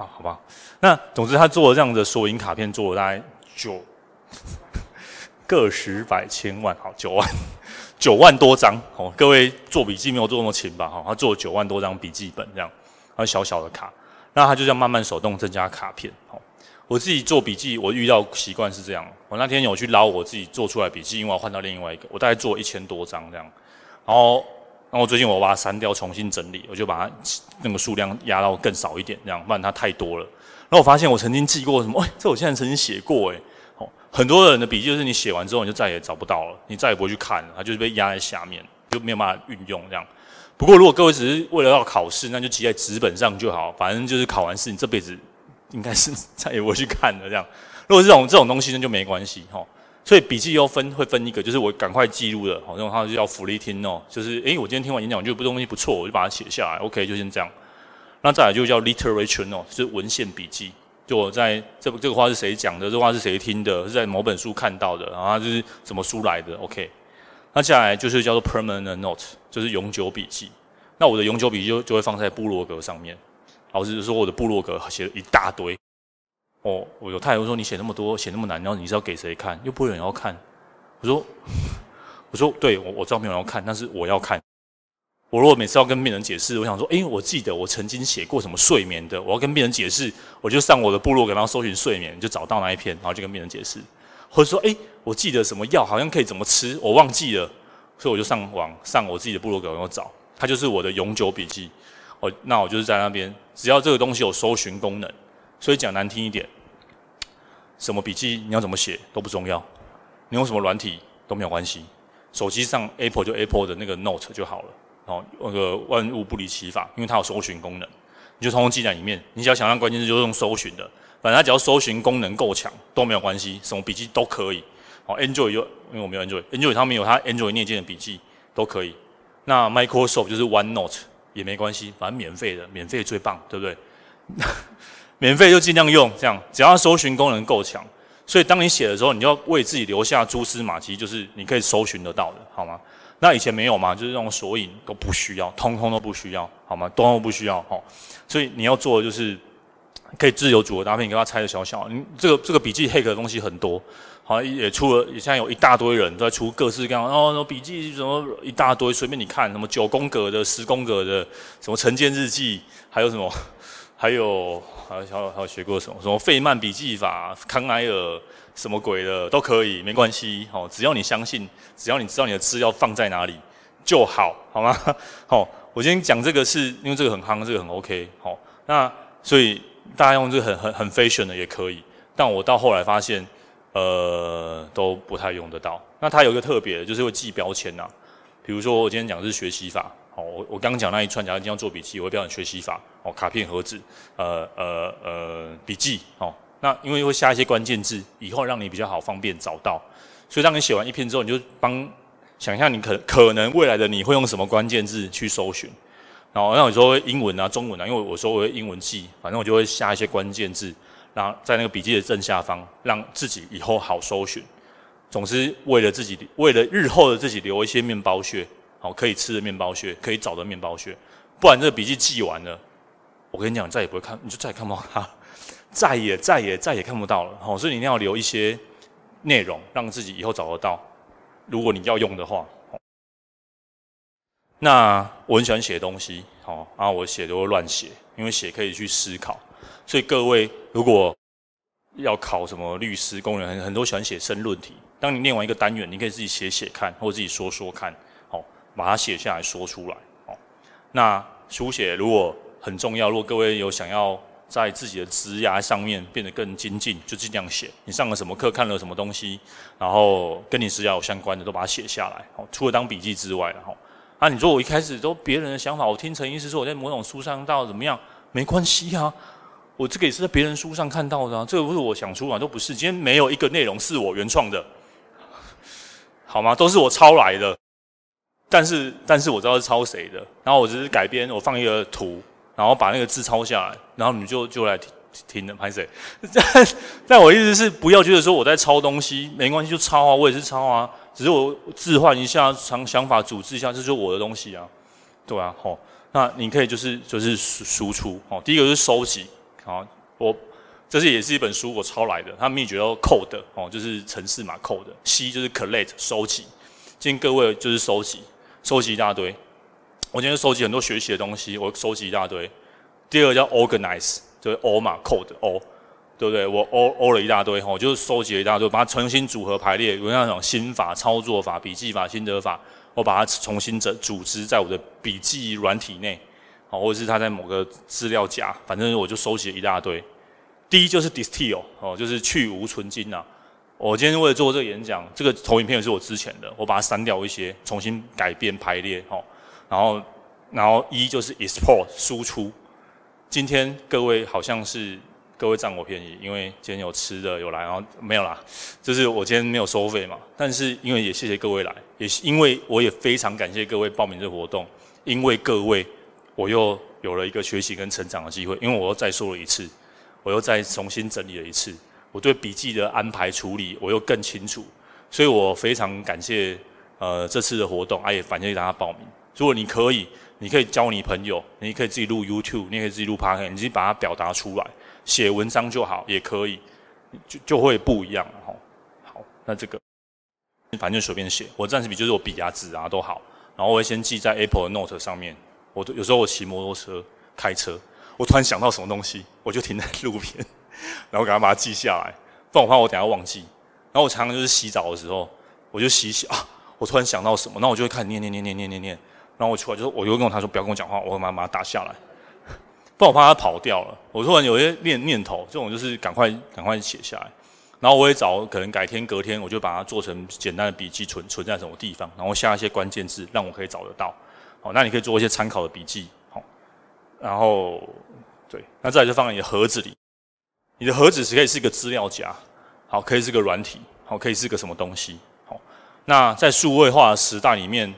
好，啊，好吧。那总之他做了这样的索引卡片，做了大概九个十百千万，好，九万。九万多张哦，各位做笔记没有做那么勤吧？哈，他做了九万多张笔记本这样，还有小小的卡，那他就这样慢慢手动增加卡片。好，我自己做笔记，我遇到习惯是这样，我那天有去捞我自己做出来笔记，因为我换到另外一个，我大概做一千多张这样，然后，然后最近我把它删掉，重新整理，我就把它那个数量压到更少一点，这样，不然它太多了。然后我发现我曾经记过什么，哎，这我现在曾经写过，哎。很多人的笔记就是你写完之后你就再也找不到了，你再也不会去看了，它就是被压在下面，就没有办法运用这样。不过如果各位只是为了要考试，那就记在纸本上就好，反正就是考完试，你这辈子应该是 [laughs] 再也不会去看了这样。如果这种这种东西那就没关系哈。所以笔记要分会分一个，就是我赶快记录的，好，像它就叫 flitting note，就是诶，我今天听完演讲，我觉得这东西不错，我就把它写下来，OK，就先这样。那再来就叫 literature 哦就是文献笔记。就我在这这个话是谁讲的？这话是谁听的？是在某本书看到的，然后就是什么书来的？OK，那接下来就是叫做 permanent note，就是永久笔记。那我的永久笔记就就会放在部落格上面。老师说我的部落格写了一大堆。哦，我有太太说你写那么多，写那么难，然后你是要给谁看？又不会有人要看。我说，[laughs] 我说对，我我知道没有人要看，但是我要看。我如果每次要跟病人解释，我想说，诶，我记得我曾经写过什么睡眠的，我要跟病人解释，我就上我的部落格，然后搜寻睡眠，就找到那一篇，然后就跟病人解释。或者说，诶，我记得什么药好像可以怎么吃，我忘记了，所以我就上网上我自己的部落格，然后找，它就是我的永久笔记。哦，那我就是在那边，只要这个东西有搜寻功能，所以讲难听一点，什么笔记你要怎么写都不重要，你用什么软体都没有关系，手机上 Apple 就 Apple 的那个 Note 就好了。哦，那个万物不离其法，因为它有搜寻功能，你就通通记在里面。你只要想让关键字就用搜寻的，反正它只要搜寻功能够强都没有关系，什么笔记都可以。哦，Android 有，因为我没有 Android，Android 上面有它 Android 内建的笔记都可以。那 Microsoft 就是 OneNote 也没关系，反正免费的，免费最棒，对不对？免费就尽量用，这样只要搜寻功能够强，所以当你写的时候，你就要为自己留下蛛丝马迹，就是你可以搜寻得到的，好吗？那以前没有嘛，就是那种索引都不需要，通通都不需要，好吗？通通不需要，哦。所以你要做的就是可以自由组合搭配，你给它拆的小小。你这个这个笔记 hack 的东西很多，好像也出了，也现在有一大堆人都在出各式各样，哦，笔记什么一大堆，随便你看，什么九宫格的、十宫格的，什么晨间日记，还有什么，还有还有还有还有学过什么什么费曼笔记法、康奈尔。什么鬼的都可以，没关系，好，只要你相信，只要你知道你的资料放在哪里就好，好吗？好，我今天讲这个是因为这个很夯，这个很 OK，好，那所以大家用这个很很很 fashion 的也可以，但我到后来发现，呃，都不太用得到。那它有一个特别的，就是会记标签呐、啊，比如说我今天讲的是学习法，哦，我我刚刚讲那一串，假如今天要做笔记，我会标准学习法，哦，卡片盒子，呃呃呃，笔记，哦。那因为会下一些关键字，以后让你比较好方便找到，所以当你写完一篇之后，你就帮想象你可可能未来的你会用什么关键字去搜寻，然后那你说英文啊、中文啊，因为我说我会英文记，反正我就会下一些关键字，然后在那个笔记的正下方，让自己以后好搜寻。总之，为了自己，为了日后的自己留一些面包屑，好可以吃的面包屑，可以找的面包屑，不然这个笔记记完了，我跟你讲，再也不会看，你就再也看不到它。再也再也再也看不到了，好，所以你一定要留一些内容，让自己以后找得到。如果你要用的话，那我很喜欢写东西，好，然后我写都会乱写，因为写可以去思考。所以各位如果要考什么律师、公务员，很多喜欢写申论题。当你念完一个单元，你可以自己写写看，或自己说说看，把它写下来说出来，哦。那书写如果很重要，如果各位有想要。在自己的职涯上面变得更精进，就尽量写。你上了什么课，看了什么东西，然后跟你职涯有相关的，都把它写下来。哦，除了当笔记之外，哈，啊，你说我一开始都别人的想法，我听陈医师说我在某种书上到怎么样，没关系啊，我这个也是在别人书上看到的啊，这个不是我想出来，都不是。今天没有一个内容是我原创的，好吗？都是我抄来的。但是，但是我知道是抄谁的，然后我只是改编，我放一个图。然后把那个字抄下来，然后你就就来听听的拍谁？但 [laughs] 但我意思是，不要觉得说我在抄东西，没关系就抄啊，我也是抄啊，只是我置换一下想想法，组织一下，这就是我的东西啊，对啊，好，那你可以就是就是输出，哦，第一个是收集，好，我这是也是一本书我抄来的，它秘诀叫 code，哦，就是程式码 code，C 就是 collect 收集，建议各位就是收集，收集一大堆。我今天收集很多学习的东西，我收集一大堆。第二个叫 organize，就是 O 嘛，code O，对不对？我 O O 了一大堆，吼，就是收集了一大堆，把它重新组合排列，有那种心法、操作法、笔记法、心得法，我把它重新整组织在我的笔记软体内，好，或者是它在某个资料夹，反正我就收集了一大堆。第一就是 distill，哦，就是去芜存菁呐。我今天为了做这个演讲，这个投影片也是我之前的，我把它删掉一些，重新改变排列，哦。然后，然后一就是 export 输出。今天各位好像是各位占我便宜，因为今天有吃的有来，然后没有啦，就是我今天没有收费嘛。但是因为也谢谢各位来，也因为我也非常感谢各位报名这个活动，因为各位我又有了一个学习跟成长的机会，因为我又再说了一次，我又再重新整理了一次，我对笔记的安排处理我又更清楚，所以我非常感谢呃这次的活动，啊也感谢大家报名。如果你可以，你可以教你朋友，你可以自己录 YouTube，你可以自己录 Pak，你自己把它表达出来，写文章就好，也可以，就就会不一样了哈。好，那这个反正随便写，我暂时笔就是我笔啊纸啊都好，然后我会先记在 Apple Note 上面。我有时候我骑摩托车、开车，我突然想到什么东西，我就停在路边，然后赶快把它记下来，不然我怕我等下忘记。然后我常常就是洗澡的时候，我就洗洗啊，我突然想到什么，那我就会开始念念念念念念念。然后我出来就说，我就跟他说不要跟我讲话，我会马上把它打下来，不然我怕它跑掉了。我突然有些念念头，这种就是赶快赶快写下来。然后我也找可能改天隔天，我就把它做成简单的笔记，存存在什么地方，然后下一些关键字，让我可以找得到。好，那你可以做一些参考的笔记。好，然后对，那再来就放在你的盒子里。你的盒子是可以是一个资料夹，好，可以是个软体，好，可以是个什么东西。好，那在数位化的时代里面。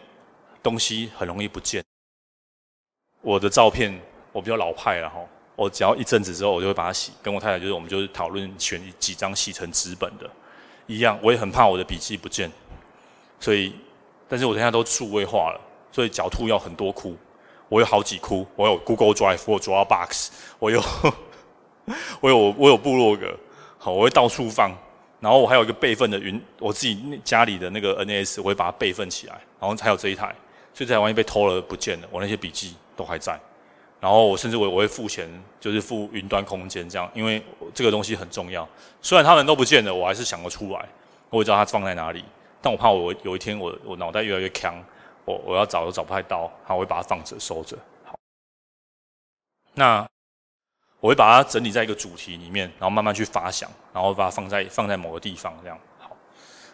东西很容易不见。我的照片我比较老派了哈，我只要一阵子之后，我就会把它洗。跟我太太就是，我们就是讨论选几张洗成纸本的，一样。我也很怕我的笔记不见，所以但是我现在都数位化了，所以狡兔要很多窟。我有好几窟，我有 Google Drive，我有 Dropbox，我有 [laughs] 我有我有部落格，好，我会到处放。然后我还有一个备份的云，我自己家里的那个 NAS，我会把它备份起来。然后还有这一台，所以这台万一被偷了不见了，我那些笔记都还在。然后我甚至我我会付钱，就是付云端空间这样，因为这个东西很重要。虽然他们都不见了，我还是想得出来，我会知道它放在哪里。但我怕我有一天我我脑袋越来越强，我我要找都找不太到，好，我会把它放着收着。好，那。我会把它整理在一个主题里面，然后慢慢去发想，然后把它放在放在某个地方，这样好。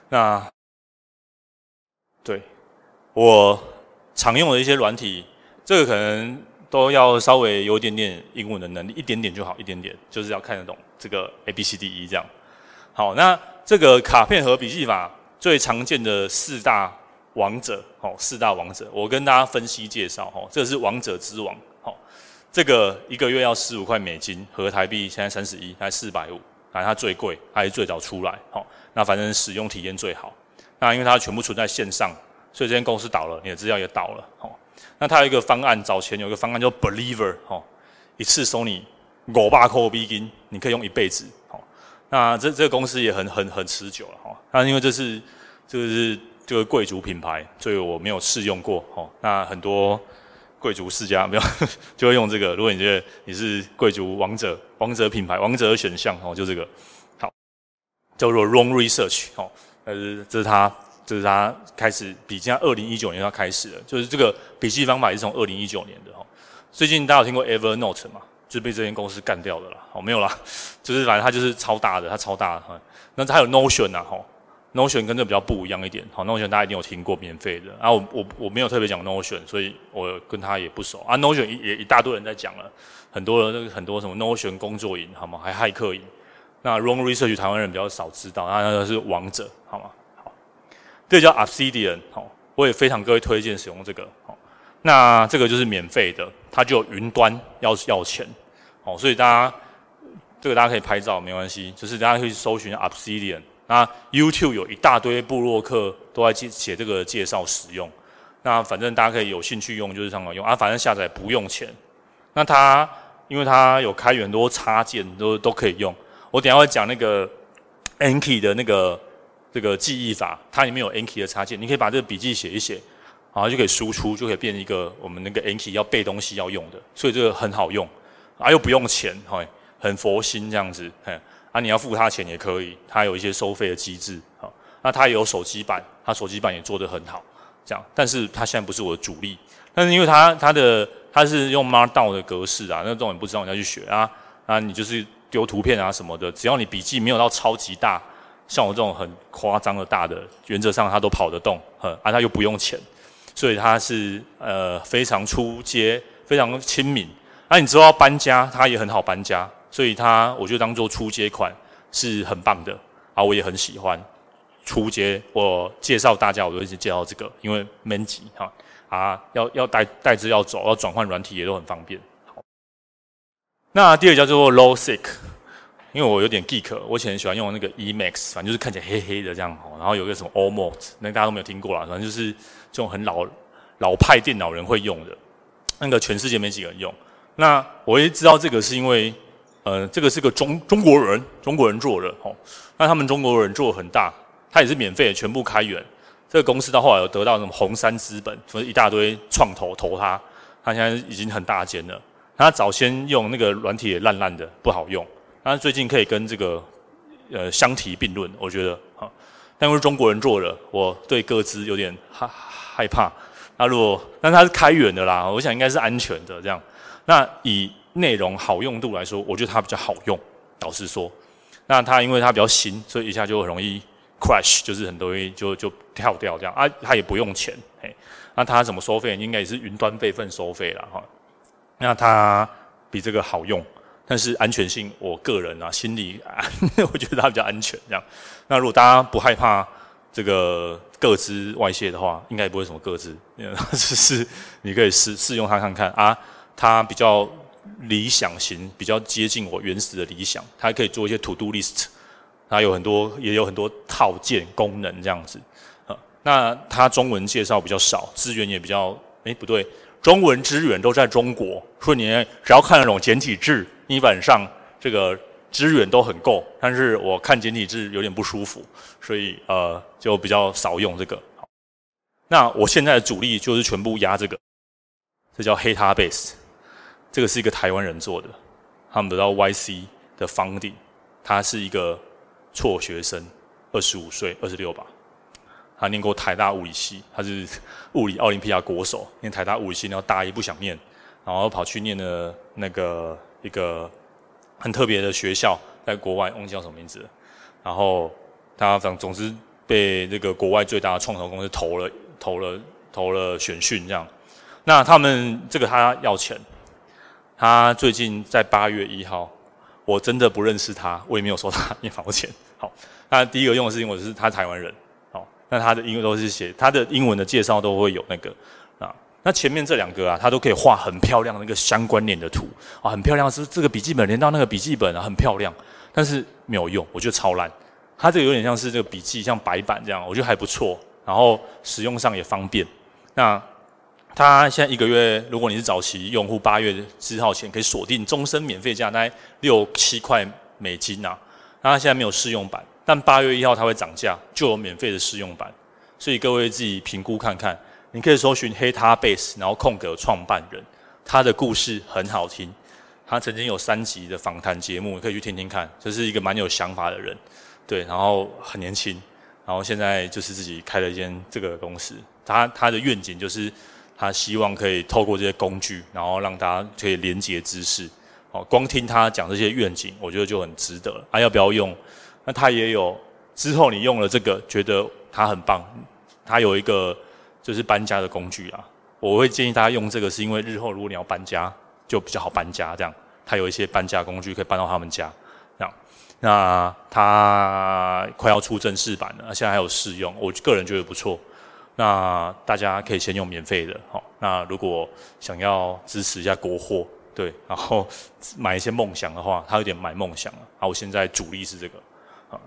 那对我常用的一些软体，这个可能都要稍微有一点点英文的能力，一点点就好，一点点就是要看得懂这个 A B C D E 这样。好，那这个卡片和笔记法最常见的四大王者，哦，四大王者，我跟大家分析介绍，哦，这是王者之王。这个一个月要十五块美金，合台币现在三十一，还四百五，反正它最贵，还是最早出来，好，那反正使用体验最好。那因为它全部存在线上，所以这间公司倒了，你的资料也倒了，好。那它有一个方案，早前有一个方案叫 Believer，哈，一次收你五百块美金，你可以用一辈子，好。那这这个公司也很很很持久了，哈。那因为这是这个是这个贵族品牌，所以我没有试用过，哈。那很多。贵族世家没有，[laughs] 就会用这个。如果你觉得你是贵族王者、王者品牌、王者的选项哦，就这个好，叫做 Roam Research 哦。但是这是他，这是他开始笔记，二零一九年他开始了，就是这个笔记方法也是从二零一九年的哈。最近大家有听过 Evernote 吗？就是被这间公司干掉的啦。哦，没有啦，就是反正它就是超大的，它超大的哈。那它有 Notion 呐，哈。Notion 跟这比较不一样一点，好，Notion 大家一定有听过，免费的。啊，我我我没有特别讲 Notion，所以我跟他也不熟。啊，Notion 也一大堆人在讲了，很多人很多什么 Notion 工作营，好吗？还骇客营。那 r o n g Research 台湾人比较少知道，那那个是王者，好吗？好，这个叫 Obsidian，好，我也非常各位推荐使用这个。好，那这个就是免费的，它就有云端要要钱，好，所以大家这个大家可以拍照没关系，就是大家可以搜寻 Obsidian。那 YouTube 有一大堆部落客都在写这个介绍使用，那反正大家可以有兴趣用就是上网用。啊，反正下载不用钱。那它因为它有开源很多插件都都可以用，我等下会讲那个 Anki 的那个这个记忆法，它里面有 Anki 的插件，你可以把这个笔记写一写，然后就可以输出，就可以变一个我们那个 Anki 要背东西要用的，所以这个很好用。啊，又不用钱，嘿，很佛心这样子，嘿。啊，你要付他钱也可以，他有一些收费的机制，好，那他也有手机版，他手机版也做得很好，这样，但是他现在不是我的主力，但是因为他他的他是用 Markdown 的格式啊，那这种你不知道你要去学啊，啊，你就是丢图片啊什么的，只要你笔记没有到超级大，像我这种很夸张的大的，原则上他都跑得动，呵，啊，他又不用钱，所以他是呃非常出街，非常亲民，那、啊、你知道搬家，他也很好搬家。所以它，我就当做初阶款是很棒的啊，我也很喜欢初阶。我介绍大家，我都一直介绍这个，因为闷急哈啊，要要带带资要走，要转换软体也都很方便。好，那第二叫做 Low Sick，因为我有点 geek，我以前喜欢用那个 Emacs，反正就是看起来黑黑的这样哈，然后有个什么 Almost，那大家都没有听过啦，反正就是这种很老老派电脑人会用的，那个全世界没几个人用。那我也知道这个是因为。呃，这个是个中中国人，中国人做的，吼、那他们中国人做的很大，他也是免费的，全部开源。这个公司到后来有得到什么红杉资本，就是一大堆创投投他，他现在已经很大间了。他早先用那个软体也烂烂的，不好用。但是最近可以跟这个呃相提并论，我觉得哈、哦。但是中国人做的，我对个资有点害害怕。那如果，但他是开源的啦，我想应该是安全的这样。那以内容好用度来说，我觉得它比较好用。老实说，那它因为它比较新，所以一下就很容易 crash，就是很多东西就就跳掉这样啊。它也不用钱，嘿，那它怎么收费？应该也是云端备份收费了哈。那它比这个好用，但是安全性，我个人啊，心里啊，[laughs] 我觉得它比较安全这样。那如果大家不害怕这个个资外泄的话，应该也不会什么个资，只 [laughs] 是你可以试试用它看看啊，它比较。理想型比较接近我原始的理想，它还可以做一些 to do list，它有很多也有很多套件功能这样子，那它中文介绍比较少，资源也比较，哎，不对，中文资源都在中国，所以你只要看那种简体字，基本上这个资源都很够。但是我看简体字有点不舒服，所以呃，就比较少用这个。那我现在的主力就是全部压这个，这叫 Hatabase，这个是一个台湾人做的，他们得到 YC 的 funding，他是一个辍学生，二十五岁，二十六吧。他念过台大物理系，他是物理奥林匹亚国手。念台大物理系，然后大一不想念，然后跑去念了那个一个很特别的学校，在国外，忘记叫什么名字。然后他总总之被这个国外最大的创投公司投了，投了，投了选训这样。那他们这个他要钱，他最近在八月一号，我真的不认识他，我也没有收他 [laughs] 一毛钱。好，他第一个用的是因为是他台湾人。好那他的英文都是写他的英文的介绍都会有那个啊，那前面这两个啊，他都可以画很漂亮的那个相关联的图啊，很漂亮，是这个笔记本连到那个笔记本啊，很漂亮，但是没有用，我觉得超烂。它这个有点像是这个笔记像白板这样，我觉得还不错，然后使用上也方便。那他现在一个月，如果你是早期用户，八月之号前可以锁定终身免费价，大概六七块美金啊。那他现在没有试用版。但八月一号它会涨价，就有免费的试用版，所以各位自己评估看看。你可以搜寻 Hatabase，然后空格创办人，他的故事很好听。他曾经有三集的访谈节目，你可以去听听看。就是一个蛮有想法的人，对，然后很年轻，然后现在就是自己开了一间这个公司。他他的愿景就是他希望可以透过这些工具，然后让大家可以连接知识。哦，光听他讲这些愿景，我觉得就很值得。他要不要用？那他也有之后你用了这个，觉得他很棒，他有一个就是搬家的工具啊。我会建议大家用这个，是因为日后如果你要搬家，就比较好搬家。这样，他有一些搬家工具可以搬到他们家。这样，那他快要出正式版了，现在还有试用，我个人觉得不错。那大家可以先用免费的，好。那如果想要支持一下国货，对，然后买一些梦想的话，他有点买梦想了。啊，我现在主力是这个。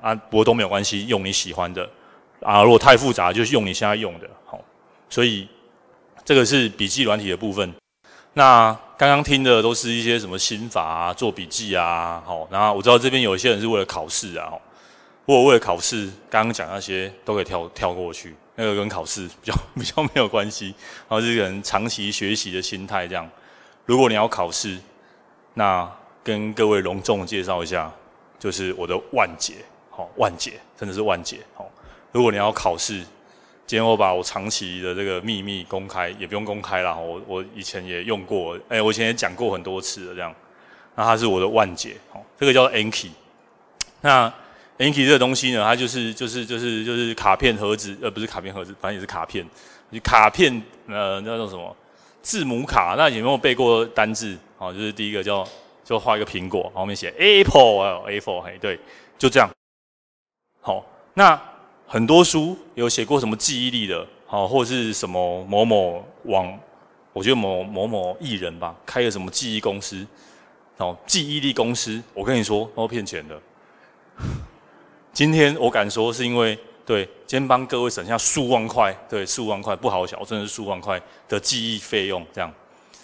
啊，不过都没有关系，用你喜欢的啊。如果太复杂，就是用你现在用的。好，所以这个是笔记软体的部分。那刚刚听的都是一些什么心法啊，做笔记啊。好，然后我知道这边有一些人是为了考试啊。如果为了考试，刚刚讲那些都可以跳跳过去，那个跟考试比较 [laughs] 比较没有关系。然后这个人长期学习的心态这样。如果你要考试，那跟各位隆重介绍一下，就是我的万解。好，万解，真的是万解。好，如果你要考试，今天我把我长期的这个秘密公开，也不用公开啦。我我以前也用过，哎、我以前也讲过很多次了，这样。那它是我的万解，好，这个叫 Anki。那 Anki 这个东西呢，它就是就是就是就是卡片盒子，呃，不是卡片盒子，反正也是卡片。卡片，呃，那叫什么？字母卡。那有没有背过单字？好，就是第一个叫，就画一个苹果，后面写 Apple，Apple 嘿，对，就这样。好，那很多书有写过什么记忆力的，好，或是什么某某网，我觉得某某某艺人吧，开个什么记忆公司，好，记忆力公司，我跟你说都骗钱的。今天我敢说是因为，对，今天帮各位省下数万块，对，数万块不好小，真的是数万块的记忆费用，这样，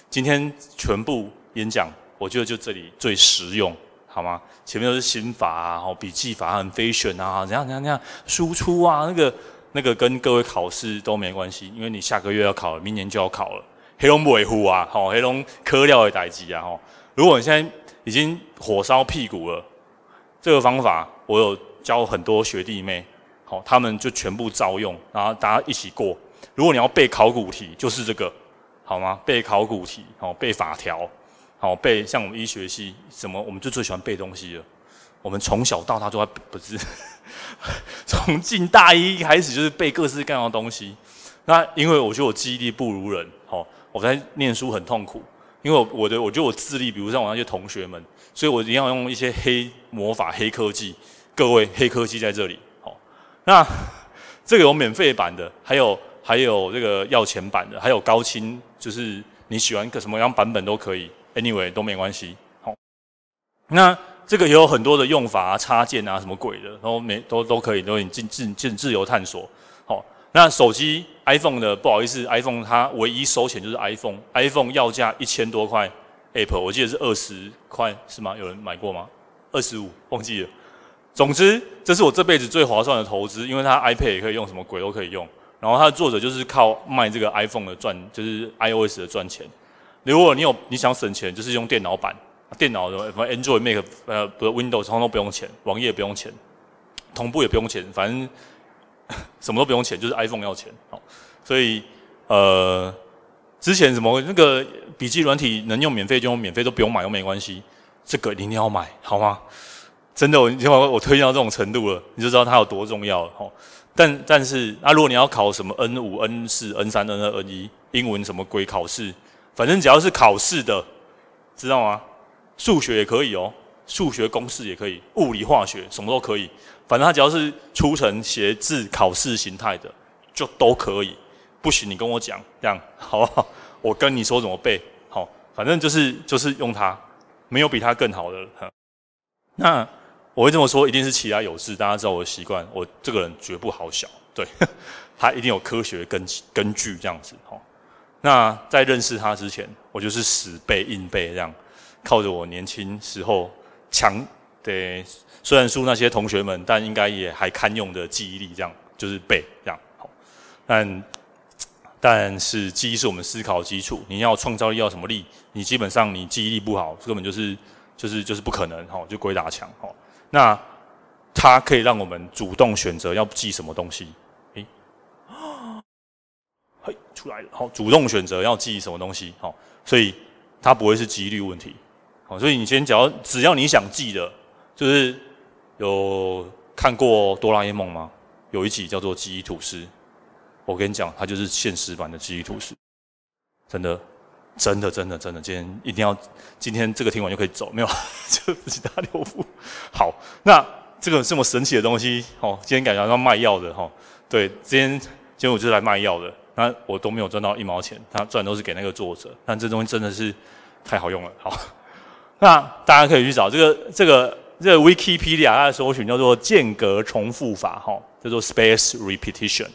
今天全部演讲，我觉得就这里最实用。好吗？前面都是心法啊，好笔记法很飞选啊，怎样怎样怎样输出啊，那个那个跟各位考试都没关系，因为你下个月要考了，明年就要考了。黑龙不维护啊，好黑龙科料的代志啊，吼。如果你现在已经火烧屁股了，这个方法我有教很多学弟妹，好，他们就全部照用，然后大家一起过。如果你要背考古题，就是这个，好吗？背考古题，好背法条。好背，像我们医学系，什么我们就最喜欢背东西了。我们从小到大都在不是，[laughs] 从进大一开始就是背各式各样的东西。那因为我觉得我记忆力不如人，好，我在念书很痛苦。因为我我的我觉得我智力比不上我那些同学们，所以我一定要用一些黑魔法、黑科技。各位，黑科技在这里。好，那这个有免费版的，还有还有这个要钱版的，还有高清，就是你喜欢个什么样版本都可以。Anyway 都没关系，好，那这个也有很多的用法啊，插件啊，什么鬼的，然后没都都可以，都你自自自自由探索，好，那手机 iPhone 的不好意思，iPhone 它唯一收钱就是 iPhone，iPhone 要价一千多块，Apple 我记得是二十块是吗？有人买过吗？二十五忘记了。总之，这是我这辈子最划算的投资，因为它 iPad 也可以用，什么鬼都可以用。然后它的作者就是靠卖这个 iPhone 的赚，就是 iOS 的赚钱。如果你有你想省钱，就是用电脑版，电脑的什么 Android、Mac 呃不是 Windows，通通都不用钱，网页不用钱，同步也不用钱，反正什么都不用钱，就是 iPhone 要钱。好，所以呃之前什么那个笔记软体能用免费就用免费，都不用买都没关系。这个一定要买，好吗？真的，我你我我推荐到这种程度了，你就知道它有多重要了。吼，但但是啊，如果你要考什么 N 五、N 四、N 三、N 二、N 一，英文什么鬼考试，反正只要是考试的，知道吗？数学也可以哦，数学公式也可以，物理化学什么都可以，反正它只要是出成写字考试形态的，就都可以。不行，你跟我讲，这样 [laughs] 好不好？我跟你说怎么背，好，反正就是就是用它，没有比它更好的了。那。我会这么说，一定是其他有事。大家知道我的习惯，我这个人绝不好小，对，[laughs] 他一定有科学根根据这样子。齁，那在认识他之前，我就是死背硬背这样，靠着我年轻时候强，对，虽然输那些同学们，但应该也还堪用的记忆力，这样就是背这样。好，但但是记忆是我们思考基础，你要创造力要什么力？你基本上你记忆力不好，根本就是就是就是不可能。哈，就鬼打墙。齁。那它可以让我们主动选择要记什么东西，诶，[gasps] 嘿，出来了，好，主动选择要记什么东西，好，所以它不会是几率问题，好，所以你先只要只要你想记的，就是有看过哆啦 A 梦吗？有一集叫做记忆吐司，我跟你讲，它就是现实版的记忆吐司，真的。真的，真的，真的，今天一定要，今天这个听完就可以走，没有，[laughs] 就其他六副。好，那这个这么神奇的东西，哦，今天感觉要卖药的哈、哦，对，今天今天我就是来卖药的，那我都没有赚到一毛钱，他赚都是给那个作者，但这东西真的是太好用了，好，[laughs] 那大家可以去找这个这个这个 Wikipedia 它的搜寻叫做间隔重复法，哈、哦，叫做 Space Repetition。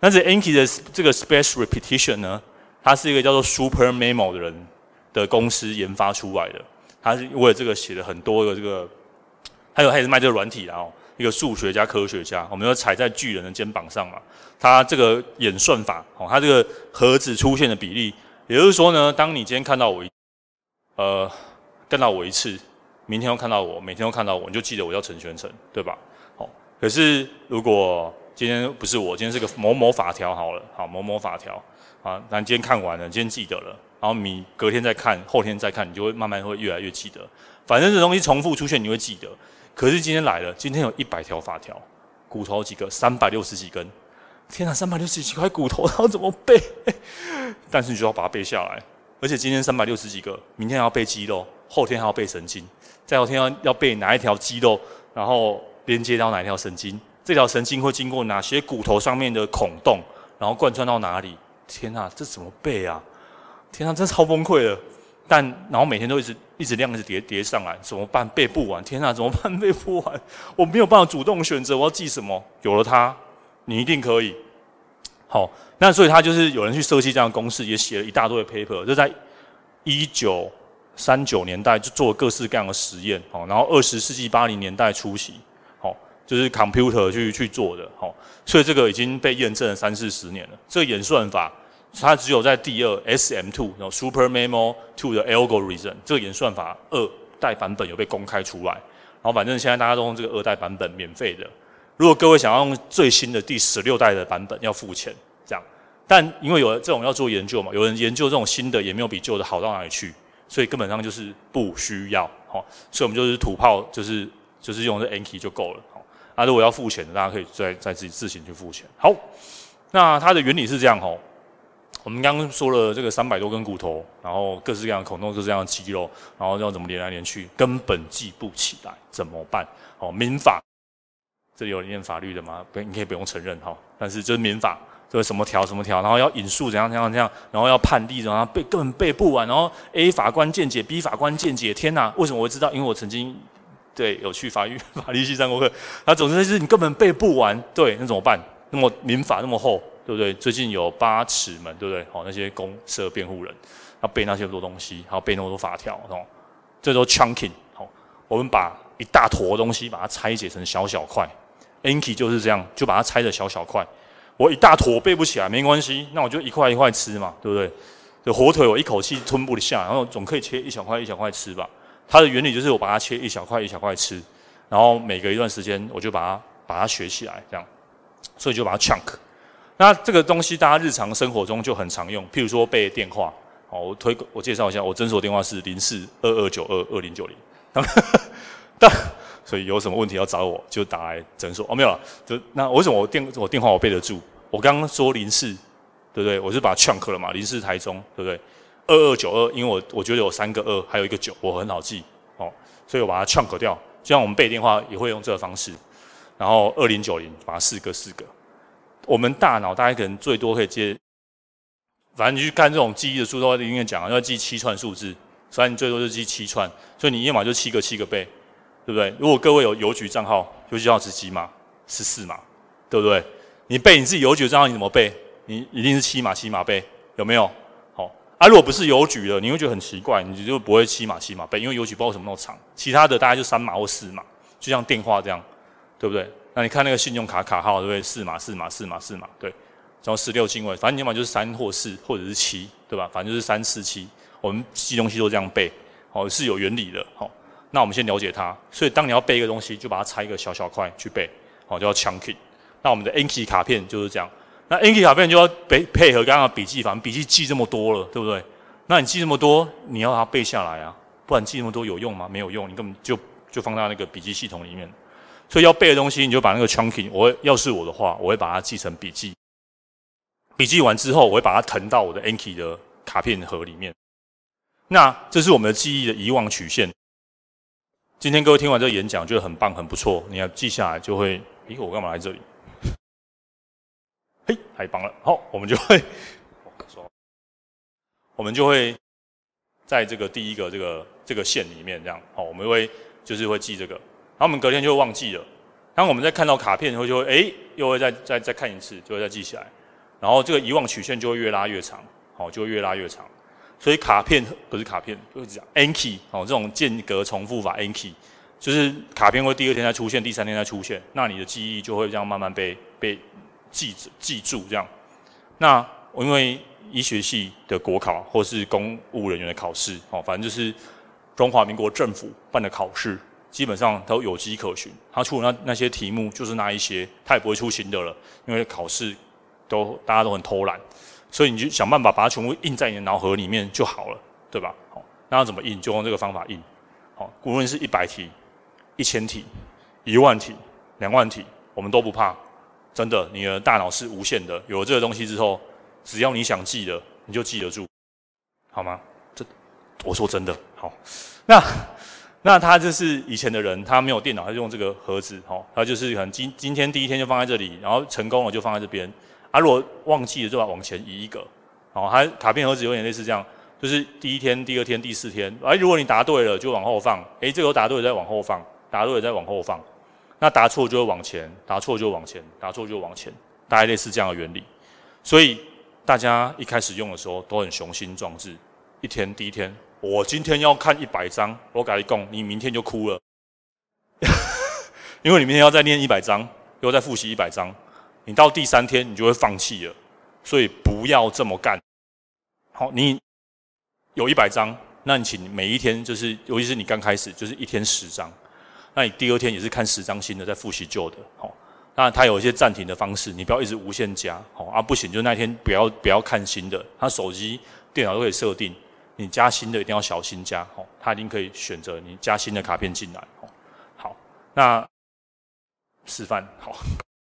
那这 Anki 的这个 Space Repetition 呢？他是一个叫做 Super Memo 的人的公司研发出来的，他是为了这个写了很多的这个，还有他也是卖这个软体的哦，一个数学家、科学家，我们要踩在巨人的肩膀上嘛。他这个演算法哦，他这个盒子出现的比例，也就是说呢，当你今天看到我一，呃，看到我一次，明天又看到我，每天都看到我，你就记得我叫陈玄成，对吧？好，可是如果今天不是我，今天是个某某法条好了，好，某某法条。啊，那今天看完了，今天记得了，然后你隔天再看，后天再看，你就会慢慢会越来越记得。反正这东西重复出现，你会记得。可是今天来了，今天有一百条法条，骨头几个？三百六十几根。天哪，三百六十几块骨头，然后怎么背？[laughs] 但是你就要把它背下来。而且今天三百六十几个，明天还要背肌肉，后天还要背神经，再后天要要背哪一条肌肉，然后连接到哪一条神经，这条神经会经过哪些骨头上面的孔洞，然后贯穿到哪里？天呐，这怎么背啊？天呐，真超崩溃的。但然后每天都一直一直量，一直叠叠上来，怎么办？背不完。天呐，怎么办？背不完。我没有办法主动选择我要记什么。有了它，你一定可以。好，那所以他就是有人去设计这样的公式，也写了一大堆的 paper，就在一九三九年代就做各式各样的实验。好，然后二十世纪八零年代初期，就是 computer 去去做的。好。所以这个已经被验证了三四十年了。这个演算法，它只有在第二 SM2，然后 Super Memo 2的 algorithm 这个演算法二代版本有被公开出来。然后反正现在大家都用这个二代版本免费的。如果各位想要用最新的第十六代的版本，要付钱。这样，但因为有这种要做研究嘛，有人研究这种新的也没有比旧的好到哪里去，所以根本上就是不需要。好，所以我们就是土炮，就是就是用这 Anki 就够了。那、啊、如果要付钱的，大家可以再再自己自行去付钱。好，那它的原理是这样吼。我们刚刚说了这个三百多根骨头，然后各式各样的孔洞，各式各样的肌肉，然后要怎么连来连去，根本记不起来，怎么办？哦，民法，这里有念法律的吗？不，你可以不用承认哈。但是就是民法，这个什么条什么条，然后要引述怎样怎样怎样，然后要判例，然后背根本背不完，然后 A 法官见解，B 法官见解，天哪，为什么我会知道？因为我曾经。对，有去法律 [laughs] 法律系上过课，那总之就是你根本背不完，对，那怎么办？那么民法那么厚，对不对？最近有八尺门，对不对？好，那些公设辩护人要背那些多东西，还要背那么多法条，哦，这都 chunking。好，我们把一大坨东西把它拆解成小小块，Anki 就是这样，就把它拆成小小块。我一大坨背不起来没关系，那我就一块一块吃嘛，对不对？火腿我一口气吞不下，然后总可以切一小块一小块吃吧。它的原理就是我把它切一小块一小块吃，然后每隔一段时间我就把它把它学起来，这样，所以就把它 chunk。那这个东西大家日常生活中就很常用，譬如说背电话，好，我推我介绍一下，我诊所电话是零四二二九二二零九零，[laughs] 但所以有什么问题要找我就打来诊所哦，没有了，就那为什么我电我电话我背得住？我刚刚说零四，对不对？我是把它 chunk 了嘛，零四台中，对不对？二二九二，因为我我觉得有三个二，还有一个九，我很好记哦，所以我把它 chunk 掉。就像我们背电话也会用这个方式，然后二零九零把它四个四个。我们大脑大概可能最多可以接，反正你去看这种记忆的书都会里面讲，要记七串数字，所以你最多就记七串，所以你一码就七个七个背。对不对？如果各位有邮局账号，邮局账号是几码？十四码，对不对？你背你自己邮局账号，你怎么背？你一定是七码七码背，有没有？啊，如果不是邮局的，你会觉得很奇怪，你就不会七码七码背，因为邮局不知道什么那么长，其他的大概就三码或四码，就像电话这样，对不对？那你看那个信用卡卡号，对不对？四码四码四码四码，对，然后十六进位，反正你要么就是三或四，或者是七，对吧？反正就是三四七，我们记东西都这样背，好，是有原理的，好。那我们先了解它，所以当你要背一个东西，就把它拆一个小小块去背，好，叫 chunking。那我们的 Anki 卡片就是这样。那 Anki 卡片就要配配合刚刚笔记反正，笔记记这么多了，对不对？那你记这么多，你要它背下来啊，不然记那么多有用吗？没有用，你根本就就放到那个笔记系统里面。所以要背的东西，你就把那个 chunking，我会要是我的话，我会把它记成笔记。笔记完之后，我会把它腾到我的 Anki 的卡片盒里面。那这是我们的记忆的遗忘曲线。今天各位听完这个演讲，觉得很棒，很不错。你要记下来，就会，咦，我干嘛来这里？嘿，太棒了！好，我们就会，我们就会在这个第一个这个这个线里面，这样，好，我们会就是会记这个，然后我们隔天就会忘记了。当我们再看到卡片以后，就会，哎，又会再再再看一次，就会再记起来。然后这个遗忘曲线就会越拉越长，好，就会越拉越长。所以卡片不是卡片，就是讲 Anki 哦，这种间隔重复法 Anki，就是卡片会第二天再出现，第三天再出现，那你的记忆就会这样慢慢被被记记住这样。那我因为医学系的国考或是公务人员的考试哦，反正就是中华民国政府办的考试，基本上都有迹可循。他出的那那些题目就是那一些，他也不会出新的了，因为考试都大家都很偷懒。所以你就想办法把它全部印在你的脑核里面就好了，对吧？好，那要怎么印？就用这个方法印。好，无论是一百题、一千题、一万题、两万题，我们都不怕。真的，你的大脑是无限的。有了这个东西之后，只要你想记得，你就记得住，好吗？这我说真的。好，那那他就是以前的人，他没有电脑，他就用这个盒子。好，他就是可能今今天第一天就放在这里，然后成功了就放在这边。啊，如果忘记了，就把往前移一个。好，他卡片盒子有点类似这样，就是第一天、第二天、第四天。哎，如果你答对了，就往后放。哎，这个答对了再往后放，答对了再往后放。那答错就会往前，答错就往前，答错就往前，大概类似这样的原理。所以大家一开始用的时候都很雄心壮志。一天第一天，我今天要看一百章，我跟你讲，你明天就哭了，[laughs] 因为你明天要再念一百章，又再复习一百章。你到第三天，你就会放弃了，所以不要这么干。好，你有一百张，那你请每一天就是，尤其是你刚开始，就是一天十张。那你第二天也是看十张新的，再复习旧的。好，那它有一些暂停的方式，你不要一直无限加。好啊，不行，就那天不要不要看新的。它手机、电脑都可以设定，你加新的一定要小心加。好，它一定可以选择你加新的卡片进来。好，那示范好。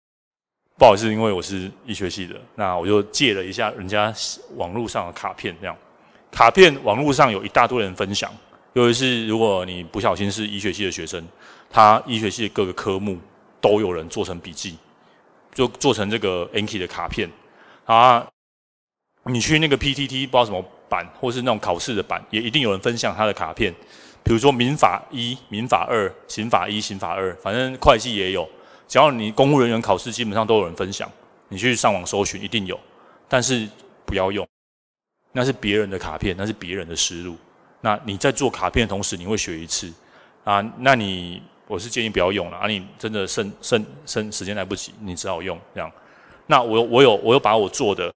[laughs] 不好意思，因为我是医学系的，那我就借了一下人家网络上的卡片，这样卡片网络上有一大堆人分享，尤其是如果你不小心是医学系的学生，他医学系的各个科目都有人做成笔记，就做成这个 Anki 的卡片啊。你去那个 PTT 不知道什么版，或是那种考试的版，也一定有人分享他的卡片，比如说民法一、民法二、刑法一、刑法二，反正会计也有。只要你公务人员考试，基本上都有人分享，你去上网搜寻一定有，但是不要用，那是别人的卡片，那是别人的思路。那你在做卡片的同时，你会学一次啊？那你我是建议不要用了啊！你真的剩剩剩时间来不及，你只好用这样。那我我有我有把我做的，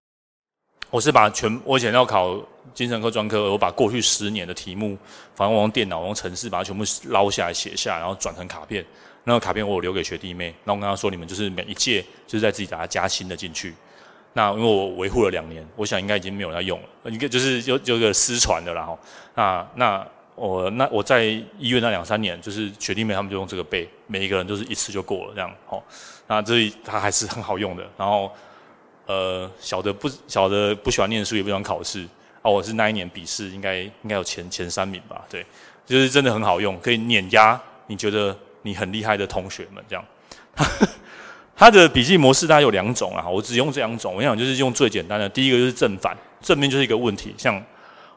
我是把全我以前要考精神科专科，我把过去十年的题目，反正我用电脑用程式把它全部捞下来写下，然后转成卡片。那个卡片我留给学弟妹，那我跟他说，你们就是每一届就是在自己把它加新的进去。那因为我维护了两年，我想应该已经没有人在用了，一个就是有有个失传的啦哈。那那我那我在医院那两三年，就是学弟妹他们就用这个背，每一个人都是一次就过了这样。好，那这它还是很好用的。然后呃，小的不小的不喜欢念书，也不喜欢考试啊。我是那一年笔试应该应该有前前三名吧？对，就是真的很好用，可以碾压你觉得你很厉害的同学们这样。[laughs] 它的笔记模式大概有两种啊，我只用这两种。我想就是用最简单的，第一个就是正反，正面就是一个问题，像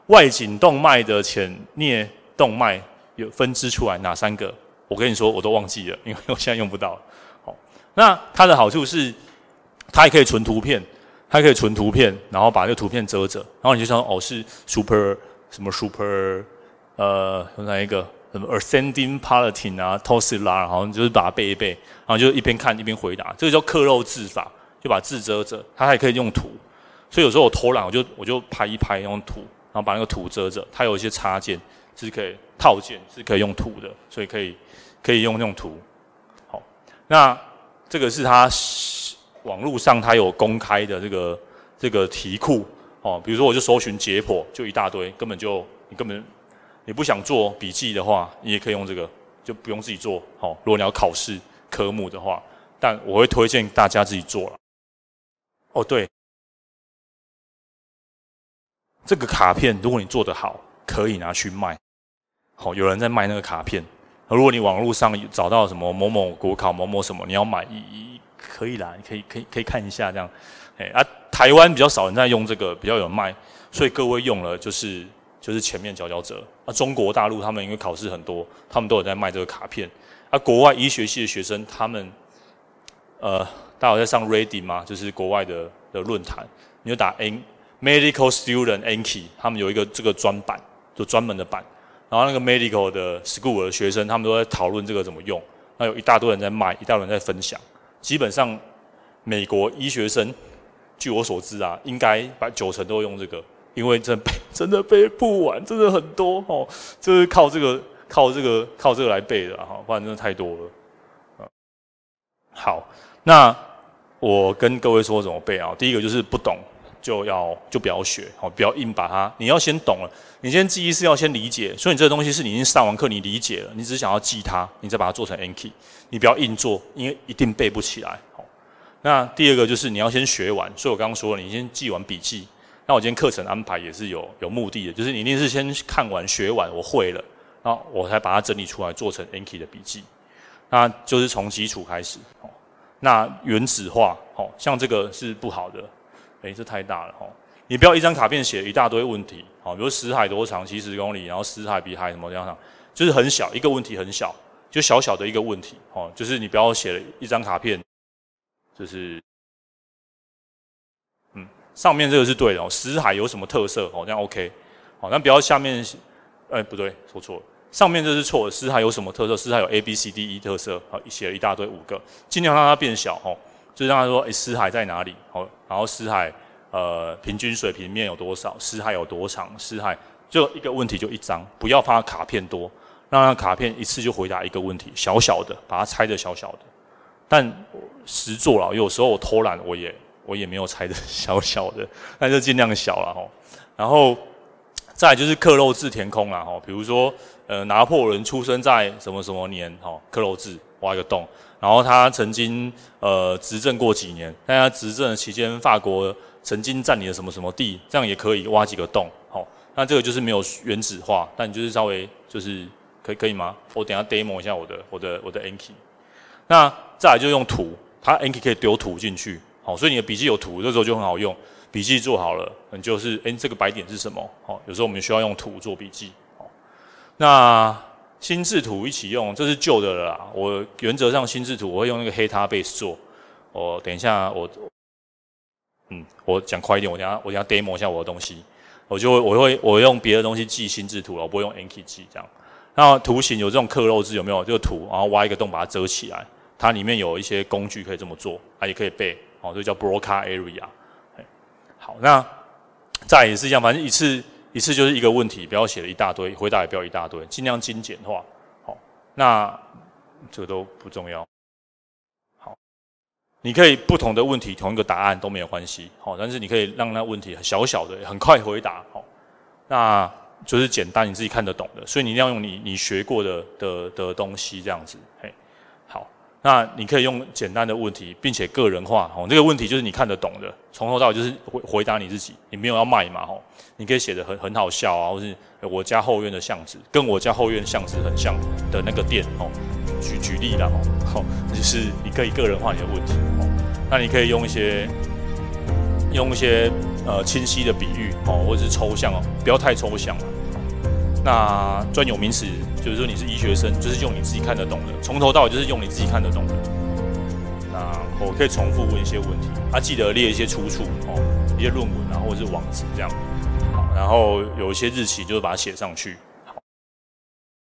外颈动脉的浅颞动脉有分支出来哪三个？我跟你说，我都忘记了，因为我现在用不到。好，那它的好处是，它也可以存图片，它可以存图片，然后把这个图片遮着，然后你就说哦是 super 什么 super 呃有哪一个？什么 ascending palatine 啊，torsilla，然后就是把它背一背，然后就一边看一边回答，这个叫刻漏字法，就把字遮着。它还可以用图，所以有时候我偷懒，我就我就拍一拍用图，然后把那个图遮着。它有一些插件是可以套件是可以用图的，所以可以可以用用图。好，那这个是它网络上它有公开的这个这个题库哦，比如说我就搜寻解剖，就一大堆，根本就你根本。你不想做笔记的话，你也可以用这个，就不用自己做。好，如果你要考试科目的话，但我会推荐大家自己做了。哦，对，这个卡片如果你做得好，可以拿去卖。好，有人在卖那个卡片。如果你网络上找到什么某某国考某某什么，你要买，可以啦，你可以可以可以看一下这样。哎啊，台湾比较少人在用这个，比较有卖，所以各位用了就是。就是前面佼佼者啊，中国大陆他们因为考试很多，他们都有在卖这个卡片。啊，国外医学系的学生，他们呃，大家有在上 Reddit 吗？就是国外的的论坛，你就打 N Medical Student Anki，他们有一个这个专版，就专门的版。然后那个 Medical 的 School 的学生，他们都在讨论这个怎么用。那有一大堆人在卖，一大堆人在分享。基本上美国医学生，据我所知啊，应该把九成都用这个。因为真背 [laughs] 真的背不完，真的很多哦，就是靠这个靠这个靠这个来背的哈，不然真的太多了。好，那我跟各位说怎么背啊？第一个就是不懂就要就不要学，好，不要硬把它。你要先懂了，你先记忆是要先理解，所以你这个东西是你已经上完课，你理解了，你只想要记它，你再把它做成 Anki，你不要硬做，因为一定背不起来。好，那第二个就是你要先学完，所以我刚刚说了，你先记完笔记。那我今天课程安排也是有有目的的，就是你一定是先看完学完，我会了，然后我才把它整理出来做成 Anki 的笔记。那就是从基础开始。好那原子化，好像这个是不好的，诶，这太大了哈。你不要一张卡片写一大堆问题，好，比如死海多长，七十公里，然后死海比海什么这样，就是很小一个问题，很小，就小小的一个问题，哦，就是你不要写了一张卡片，就是。嗯上面这个是对的哦，死海有什么特色？哦，这样 OK，好，那不要下面，哎，不对，说错了，上面这是错的。死海有什么特色？死海有 A B C D E 特色，好，写了一大堆五个，尽量让它变小，哦，就是让他说，哎，死海在哪里？好，然后死海，呃，平均水平面有多少？死海有多长？死海就一个问题就一张，不要怕卡片多，让它卡片一次就回答一个问题，小小的，把它拆得小小的。但实作了，有时候我偷懒，我也。我也没有拆的 [laughs] 小小的，那就尽量小了吼。然后再就是克漏字填空啦吼，比如说呃拿破仑出生在什么什么年吼，克漏字挖一个洞。然后他曾经呃执政过几年，但他执政的期间法国曾经占领了什么什么地，这样也可以挖几个洞好。那这个就是没有原子化，但你就是稍微就是可以可以吗？我等下 demo 一下我的我的我的 Anki。那再来就用土，它 Anki 可以丢土进去。好，所以你的笔记有土，这时候就很好用。笔记做好了，你就是，诶，这个白点是什么？好，有时候我们需要用土做笔记。好，那心智图一起用，这是旧的了啦。我原则上心智图我会用那个 Heptabase 做。我等一下我嗯，我讲快一点，我等下我等下 demo 一下我的东西，我就会我会我用别的东西记心智图了，我不会用 Anki 记这样。那图形有这种刻漏字有没有？就图，然后挖一个洞把它遮起来，它里面有一些工具可以这么做，它也可以背，哦，这叫 broca area。好，那再也是一样，反正一次一次就是一个问题，不要写了一大堆，回答也不要一大堆，尽量精简化。好，那这个都不重要。好，你可以不同的问题同一个答案都没有关系，好，但是你可以让那问题小小的很快回答，好，那。就是简单你自己看得懂的，所以你一定要用你你学过的的的东西这样子，嘿，那你可以用简单的问题，并且个人化，哦，这个问题就是你看得懂的，从头到尾就是回回答你自己，你没有要卖嘛，哦，你可以写得很很好笑啊，或是我家后院的巷子跟我家后院巷子很像的那个店，哦，举举例啦，哦，就是你可以个人化你的问题，哦，那你可以用一些用一些呃清晰的比喻，哦，或者是抽象哦，不要太抽象。那专有名词就是说你是医学生，就是用你自己看得懂的，从头到尾就是用你自己看得懂的。那我可以重复问一些问题，他，记得列一些出处哦，一些论文啊，或者是网址这样。好，然后有一些日期就是把它写上去。